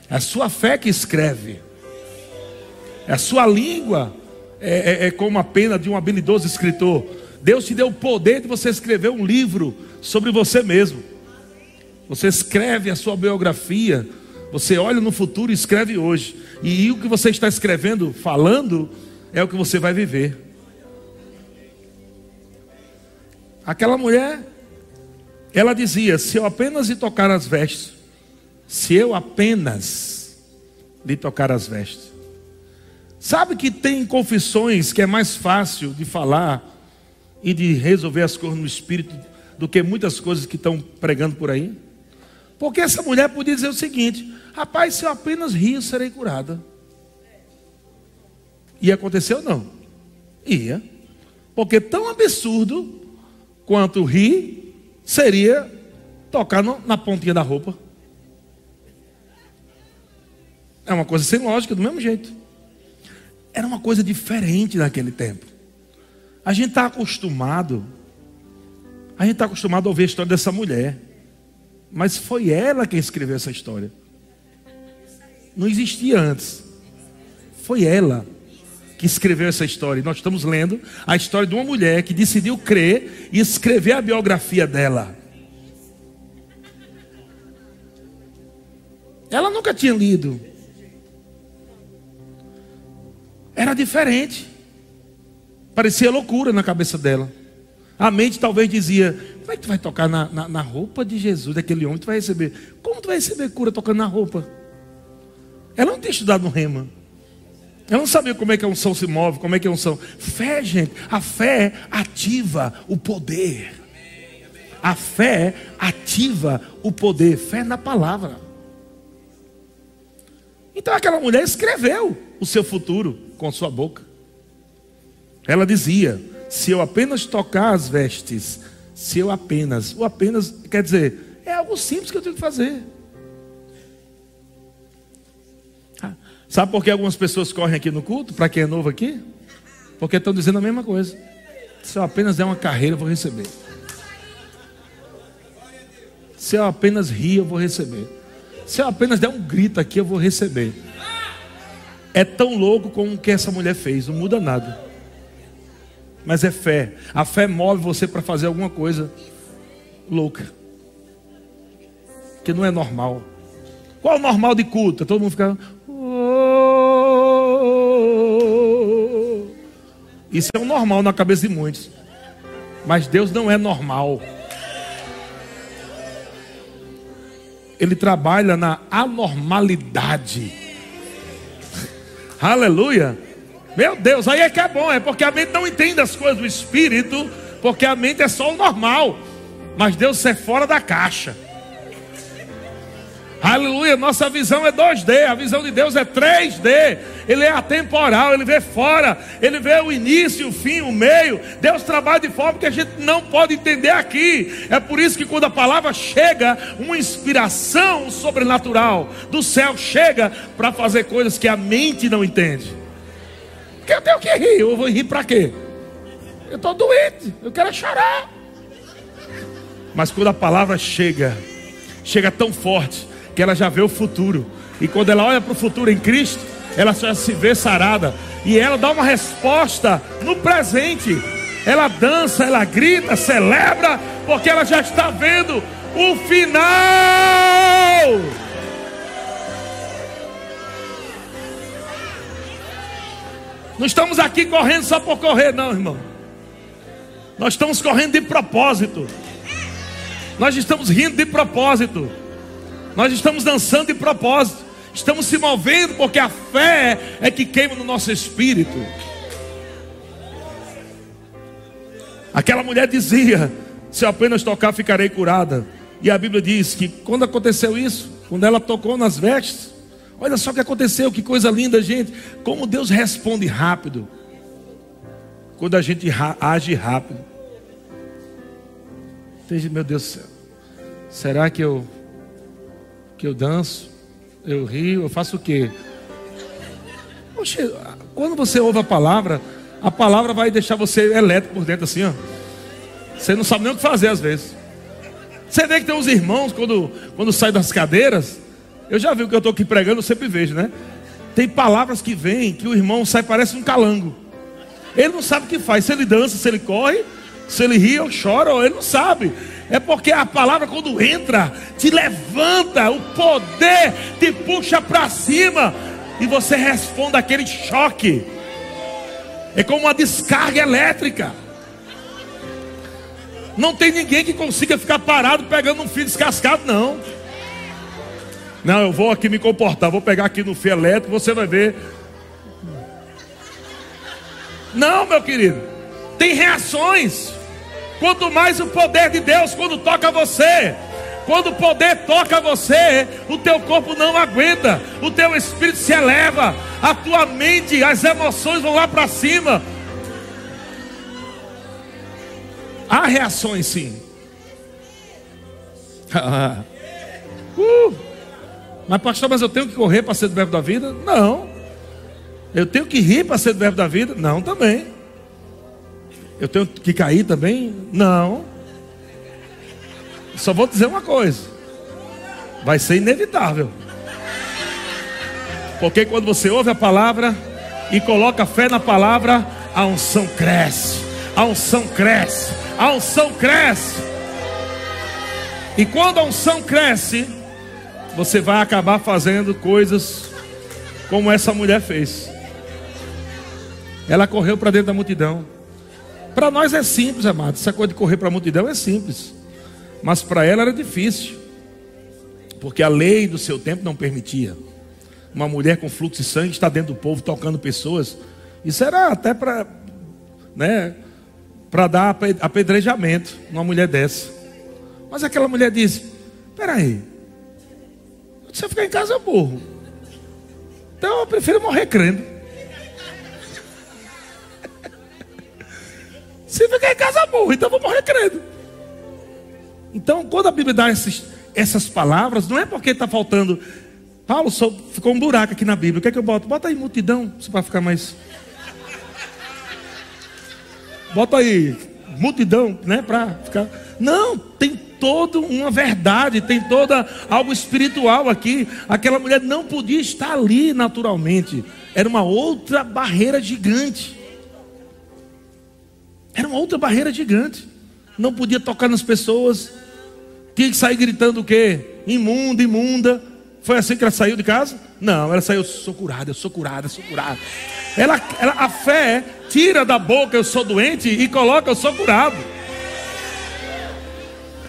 Speaker 1: É a sua fé que escreve. É a sua língua é, é, é como a pena de um habilidoso escritor. Deus te deu o poder de você escrever um livro sobre você mesmo. Você escreve a sua biografia, você olha no futuro e escreve hoje. E o que você está escrevendo, falando, é o que você vai viver. Aquela mulher, ela dizia: Se eu apenas lhe tocar as vestes, se eu apenas lhe tocar as vestes. Sabe que tem confissões que é mais fácil de falar e de resolver as coisas no espírito do que muitas coisas que estão pregando por aí? Porque essa mulher podia dizer o seguinte: rapaz, se eu apenas rir, serei curada. E aconteceu não? Ia. Porque tão absurdo quanto rir seria tocar no, na pontinha da roupa. É uma coisa sem lógica, do mesmo jeito. Era uma coisa diferente naquele tempo. A gente está acostumado, a gente está acostumado a ouvir a história dessa mulher. Mas foi ela quem escreveu essa história. Não existia antes. Foi ela que escreveu essa história. Nós estamos lendo a história de uma mulher que decidiu crer e escrever a biografia dela. Ela nunca tinha lido. Era diferente. Parecia loucura na cabeça dela. A mente talvez dizia: Como é que tu vai tocar na, na, na, roupa de Jesus, daquele homem? Tu vai receber. Como tu vai receber cura tocando na roupa? Ela não tinha estudado no rema. Ela não sabia como é que a unção se move, como é que a unção. Fé, gente. A fé ativa o poder. A fé ativa o poder. Fé na palavra. Então aquela mulher escreveu o seu futuro com sua boca. Ela dizia: se eu apenas tocar as vestes, se eu apenas, o apenas quer dizer, é algo simples que eu tenho que fazer. Sabe por que algumas pessoas correm aqui no culto? Para quem é novo aqui? Porque estão dizendo a mesma coisa. Se eu apenas der uma carreira, eu vou receber. Se eu apenas rir, eu vou receber. Se eu apenas der um grito aqui, eu vou receber. É tão louco como o que essa mulher fez, não muda nada mas é fé. A fé move você para fazer alguma coisa louca, que não é normal. Qual é o normal de culto? Todo mundo fica. Isso é o normal na cabeça de muitos. Mas Deus não é normal. Ele trabalha na anormalidade. Aleluia. Meu Deus, aí é que é bom, é porque a mente não entende as coisas do espírito, porque a mente é só o normal. Mas Deus é fora da caixa. Aleluia, nossa visão é 2D, a visão de Deus é 3D. Ele é atemporal, ele vê fora, ele vê o início, o fim, o meio. Deus trabalha de forma que a gente não pode entender aqui. É por isso que quando a palavra chega, uma inspiração sobrenatural do céu chega para fazer coisas que a mente não entende. Porque eu tenho que rir. Eu vou rir para quê? Eu estou doente. Eu quero chorar. Mas quando a palavra chega, chega tão forte que ela já vê o futuro. E quando ela olha para o futuro em Cristo, ela já se vê sarada. E ela dá uma resposta no presente. Ela dança, ela grita, celebra, porque ela já está vendo o final. Não estamos aqui correndo só por correr, não, irmão. Nós estamos correndo de propósito. Nós estamos rindo de propósito. Nós estamos dançando de propósito. Estamos se movendo porque a fé é que queima no nosso espírito. Aquela mulher dizia: Se eu apenas tocar, ficarei curada. E a Bíblia diz que quando aconteceu isso, quando ela tocou nas vestes, olha só o que aconteceu, que coisa linda, gente. Como Deus responde rápido. Quando a gente age rápido. Meu Deus do céu. Será que eu que eu danço? Eu rio, eu faço o quê? Poxa, quando você ouve a palavra, a palavra vai deixar você elétrico por dentro assim, ó. Você não sabe nem o que fazer às vezes. Você vê que tem uns irmãos, quando, quando saem das cadeiras, eu já vi o que eu estou aqui pregando, eu sempre vejo, né? Tem palavras que vêm que o irmão sai, parece um calango. Ele não sabe o que faz, se ele dança, se ele corre, se ele ri ou chora, ele não sabe. É porque a palavra, quando entra, te levanta, o poder te puxa para cima, e você responde aquele choque. É como uma descarga elétrica. Não tem ninguém que consiga ficar parado pegando um fio descascado, não. Não, eu vou aqui me comportar, vou pegar aqui no fio elétrico, você vai ver. Não, meu querido, tem reações. Quanto mais o poder de Deus quando toca você, quando o poder toca você, o teu corpo não aguenta, o teu espírito se eleva, a tua mente, as emoções vão lá para cima. Há reações sim. uh, mas pastor, mas eu tenho que correr para ser do verbo da vida? Não. Eu tenho que rir para ser do verbo da vida? Não, também. Eu tenho que cair também? Não. Só vou dizer uma coisa: vai ser inevitável. Porque quando você ouve a palavra e coloca fé na palavra, a unção cresce, a unção cresce, a unção cresce. E quando a unção cresce, você vai acabar fazendo coisas como essa mulher fez. Ela correu para dentro da multidão. Para nós é simples, amado. Essa coisa de correr para a multidão é simples. Mas para ela era difícil. Porque a lei do seu tempo não permitia. Uma mulher com fluxo de sangue está dentro do povo tocando pessoas. Isso era até para, né, para dar apedrejamento numa mulher dessa. Mas aquela mulher disse: Peraí, se eu ficar em casa eu morro. Então eu prefiro morrer crendo. Se ficar em casa, morro, então eu vou morrer crendo. Então, quando a Bíblia dá esses, essas palavras, não é porque está faltando. Paulo só ficou um buraco aqui na Bíblia. O que é que eu boto? Bota aí multidão, para ficar mais. Bota aí multidão, né? Para ficar. Não, tem toda uma verdade, tem toda algo espiritual aqui. Aquela mulher não podia estar ali naturalmente. Era uma outra barreira gigante. Era uma outra barreira gigante. Não podia tocar nas pessoas. Tinha que sair gritando o quê? Imunda, imunda. Foi assim que ela saiu de casa? Não, ela saiu, eu sou curada, eu sou curada, eu sou curada. Ela, ela, a fé tira da boca eu sou doente e coloca eu sou curado.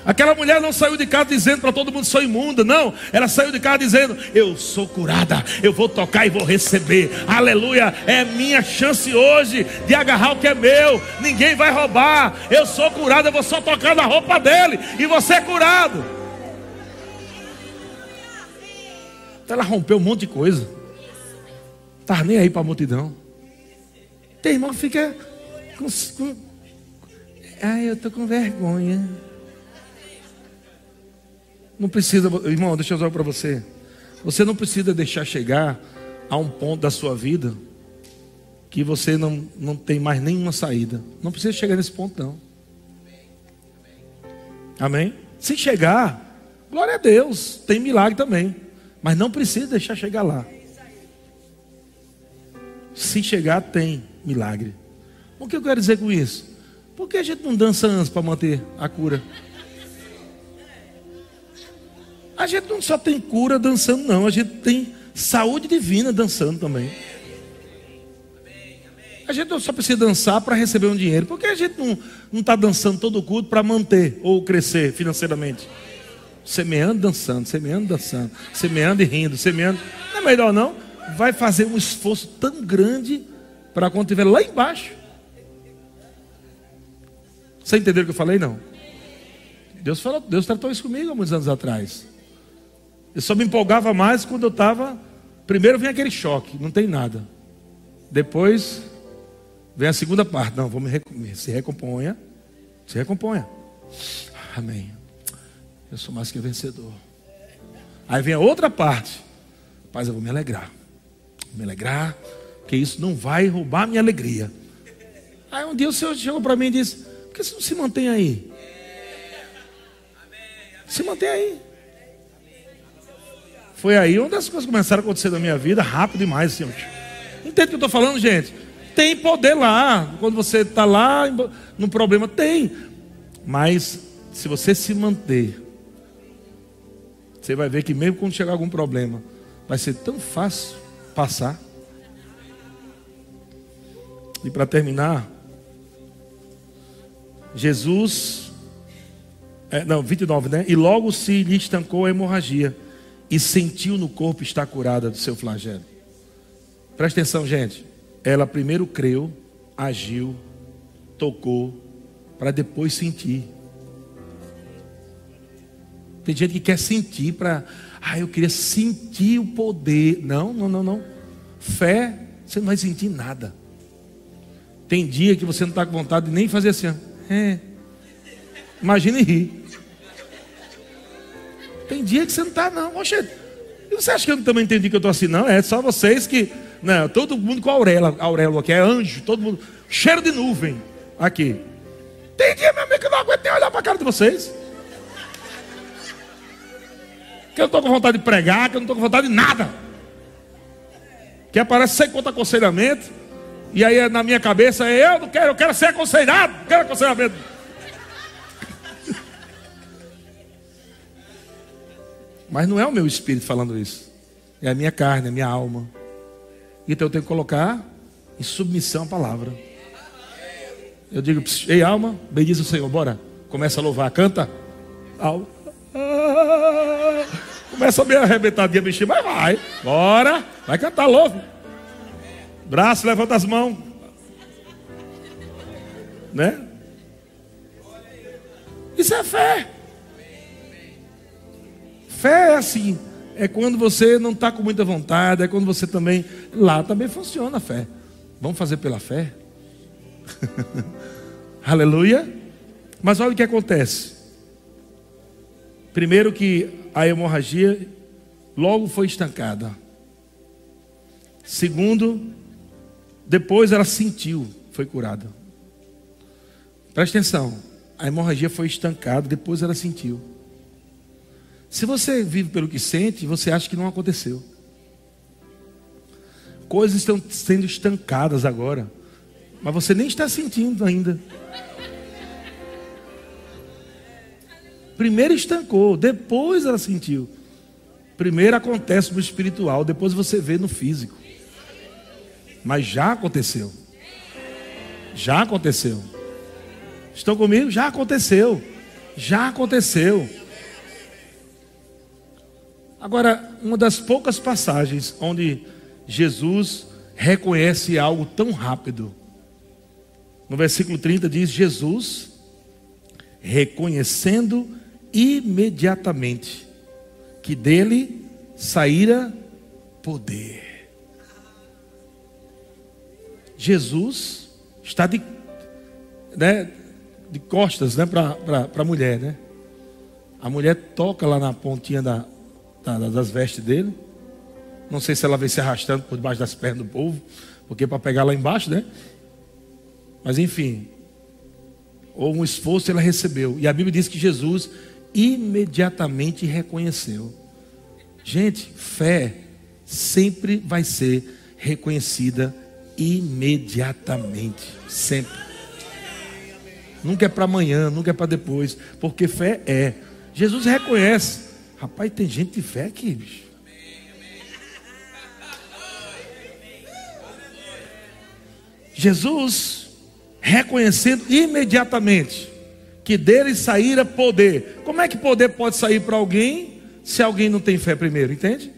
Speaker 1: Aquela mulher não saiu de casa dizendo para todo mundo sou imunda, não. Ela saiu de casa dizendo: Eu sou curada, eu vou tocar e vou receber. Aleluia, é minha chance hoje de agarrar o que é meu. Ninguém vai roubar. Eu sou curada, eu vou só tocar na roupa dele e você é curado. Então ela rompeu um monte de coisa. Tá nem aí para a multidão. Tem irmão que fica com, com... Ai, eu tô com vergonha. Não precisa, irmão, deixa eu dizer para você. Você não precisa deixar chegar a um ponto da sua vida que você não, não tem mais nenhuma saída. Não precisa chegar nesse ponto, não. Amém? Se chegar, glória a Deus, tem milagre também. Mas não precisa deixar chegar lá. Se chegar, tem milagre. O que eu quero dizer com isso? Por que a gente não dança antes para manter a cura? A gente não só tem cura dançando, não. A gente tem saúde divina dançando também. A gente só precisa dançar para receber um dinheiro. Por que a gente não está dançando todo o culto para manter ou crescer financeiramente? Semeando, dançando, semeando, dançando, semeando e rindo, semeando. Não é melhor não? Vai fazer um esforço tão grande para quando estiver lá embaixo. Você entendeu o que eu falei? Não. Deus falou, Deus tratou isso comigo há muitos anos atrás. Eu só me empolgava mais quando eu estava. Primeiro vem aquele choque, não tem nada. Depois vem a segunda parte. Não, vamos me se recomponha. Se recomponha. Amém. Eu sou mais que vencedor. Aí vem a outra parte. Paz, eu vou me alegrar. Vou me alegrar, porque isso não vai roubar minha alegria. Aí um dia o Senhor chegou para mim e disse: Por que você não se mantém aí? Se mantém aí. Foi aí onde as coisas começaram a acontecer na minha vida, rápido demais, Senhor. Entende o que eu estou falando, gente? Tem poder lá. Quando você está lá no problema, tem. Mas se você se manter, você vai ver que mesmo quando chegar algum problema, vai ser tão fácil passar. E para terminar, Jesus, é, não, 29, né? E logo se lhe estancou a hemorragia e sentiu no corpo estar curada do seu flagelo. Presta atenção, gente. Ela primeiro creu, agiu, tocou, para depois sentir. Tem gente que quer sentir para. Ah, eu queria sentir o poder. Não, não, não, não. Fé, você não vai sentir nada. Tem dia que você não está com vontade de nem fazer assim. É. Imagine rir. Tem dia que você não está, não. Oxe, você acha que eu também entendi que eu estou assim? Não, é só vocês que. Não, todo mundo com a auréola, auréola aqui é anjo, todo mundo. Cheiro de nuvem aqui. Tem dia, meu amigo, que eu não aguento nem olhar para a cara de vocês que eu não estou com vontade de pregar, que eu não estou com vontade de nada. Que aparece sem conta aconselhamento. E aí na minha cabeça é eu não quero, eu quero ser aconselhado, não quero aconselhamento. Mas não é o meu espírito falando isso. É a minha carne, a minha alma. Então eu tenho que colocar em submissão a palavra. Eu digo, ei alma, bendiz o Senhor, bora. Começa a louvar, canta. Alma. Começa a me arrebentadinha, bichinho, mas vai. Bora. Vai cantar louco. Braço, levanta as mãos. Né? Isso é fé. Fé é assim. É quando você não está com muita vontade. É quando você também. Lá também funciona a fé. Vamos fazer pela fé? Aleluia. Mas olha o que acontece. Primeiro que a hemorragia logo foi estancada. Segundo, depois ela sentiu, foi curada. Presta atenção, a hemorragia foi estancada, depois ela sentiu. Se você vive pelo que sente, você acha que não aconteceu. Coisas estão sendo estancadas agora, mas você nem está sentindo ainda. Primeiro estancou, depois ela sentiu. Primeiro acontece no espiritual, depois você vê no físico. Mas já aconteceu. Já aconteceu. Estão comigo? Já aconteceu. Já aconteceu. Agora, uma das poucas passagens onde Jesus reconhece algo tão rápido. No versículo 30 diz: Jesus, reconhecendo imediatamente que dele saíra poder. Jesus está de, né, de costas né, para a mulher. Né? A mulher toca lá na pontinha da, da, das vestes dele. Não sei se ela vem se arrastando por debaixo das pernas do povo, porque para pegar lá embaixo, né? Mas enfim, ou um esforço ela recebeu. E a Bíblia diz que Jesus imediatamente reconheceu. Gente, fé sempre vai ser reconhecida imediatamente, sempre. Nunca é para amanhã, nunca é para depois, porque fé é. Jesus reconhece. Rapaz, tem gente de fé aqui, bicho. Jesus, reconhecendo imediatamente que dele saíra poder. Como é que poder pode sair para alguém se alguém não tem fé primeiro? Entende?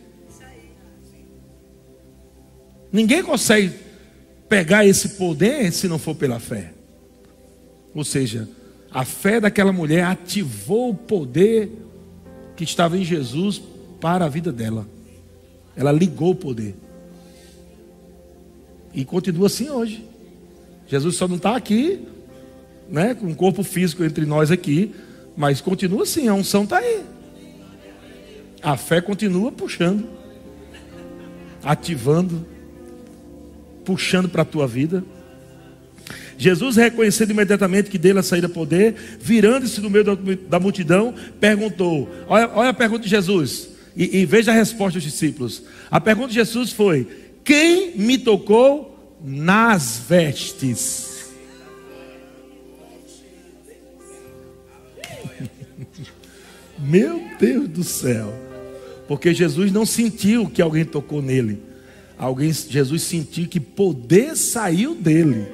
Speaker 1: Ninguém consegue pegar esse poder se não for pela fé. Ou seja, a fé daquela mulher ativou o poder que estava em Jesus para a vida dela. Ela ligou o poder. E continua assim hoje. Jesus só não está aqui, né, com um corpo físico entre nós aqui, mas continua assim, a unção está aí. A fé continua puxando, ativando, puxando para a tua vida. Jesus, reconhecendo imediatamente que dele saíra poder, virando-se no meio da, da, multidão, perguntou: olha, olha, a pergunta de Jesus, e, e veja a resposta dos discípulos. A pergunta de Jesus foi: Quem me tocou nas vestes? Meu Deus do céu. Porque Jesus não sentiu que alguém tocou nele. Alguém, Jesus sentiu que poder saiu dele.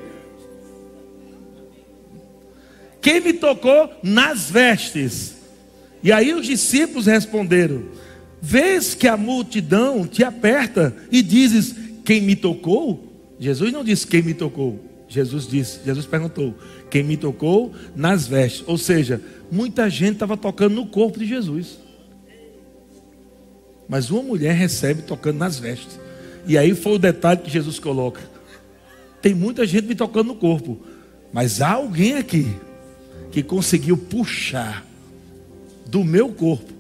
Speaker 1: Quem me tocou nas vestes? E aí os discípulos responderam: Vês que a multidão te aperta e dizes: Quem me tocou? Jesus não disse quem me tocou. Jesus disse, Jesus perguntou: Quem me tocou nas vestes? Ou seja, muita gente estava tocando no corpo de Jesus. Mas uma mulher recebe tocando nas vestes. E aí foi o detalhe que Jesus coloca. Tem muita gente me tocando no corpo. Mas há alguém aqui que conseguiu puxar do meu corpo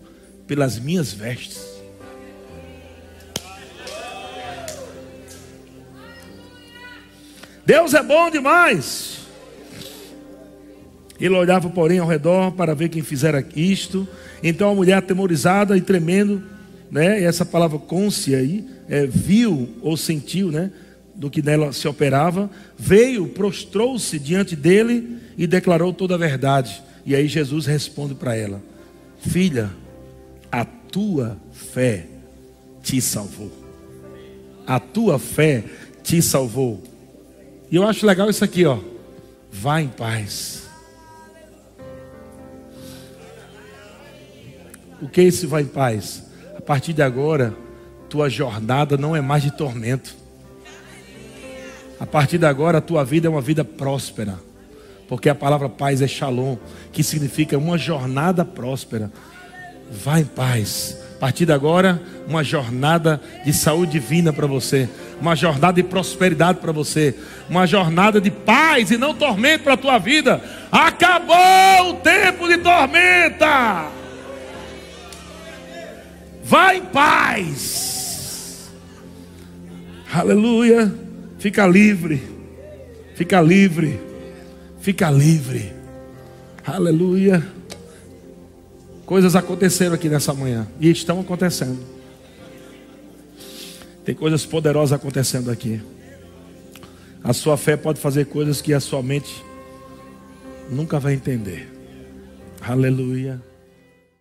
Speaker 1: pelas minhas vestes. Deus é bom demais. Ele olhava, porém, ao redor para ver quem fizera isto. Então a mulher, atemorizada e tremendo, né? Essa palavra côncia aí, é, viu ou sentiu, né? Do que nela se operava, veio, prostrou-se diante dele e declarou toda a verdade. E aí Jesus responde para ela: Filha, a tua fé te salvou. A tua fé te salvou. E eu acho legal isso aqui, ó. Vá em paz. O que é esse vai em paz? A partir de agora, tua jornada não é mais de tormento. A partir de agora, a tua vida é uma vida próspera. Porque a palavra paz é shalom, que significa uma jornada próspera. Vá em paz. A partir de agora, uma jornada de saúde divina para você, uma jornada de prosperidade para você, uma jornada de paz e não tormento para a tua vida. Acabou o tempo de tormenta. Vá em paz. Aleluia. Fica livre. Fica livre. Fica livre. Aleluia. Coisas aconteceram aqui nessa manhã e estão acontecendo. Tem coisas poderosas acontecendo aqui. A sua fé pode fazer coisas que a sua mente nunca vai entender. Aleluia.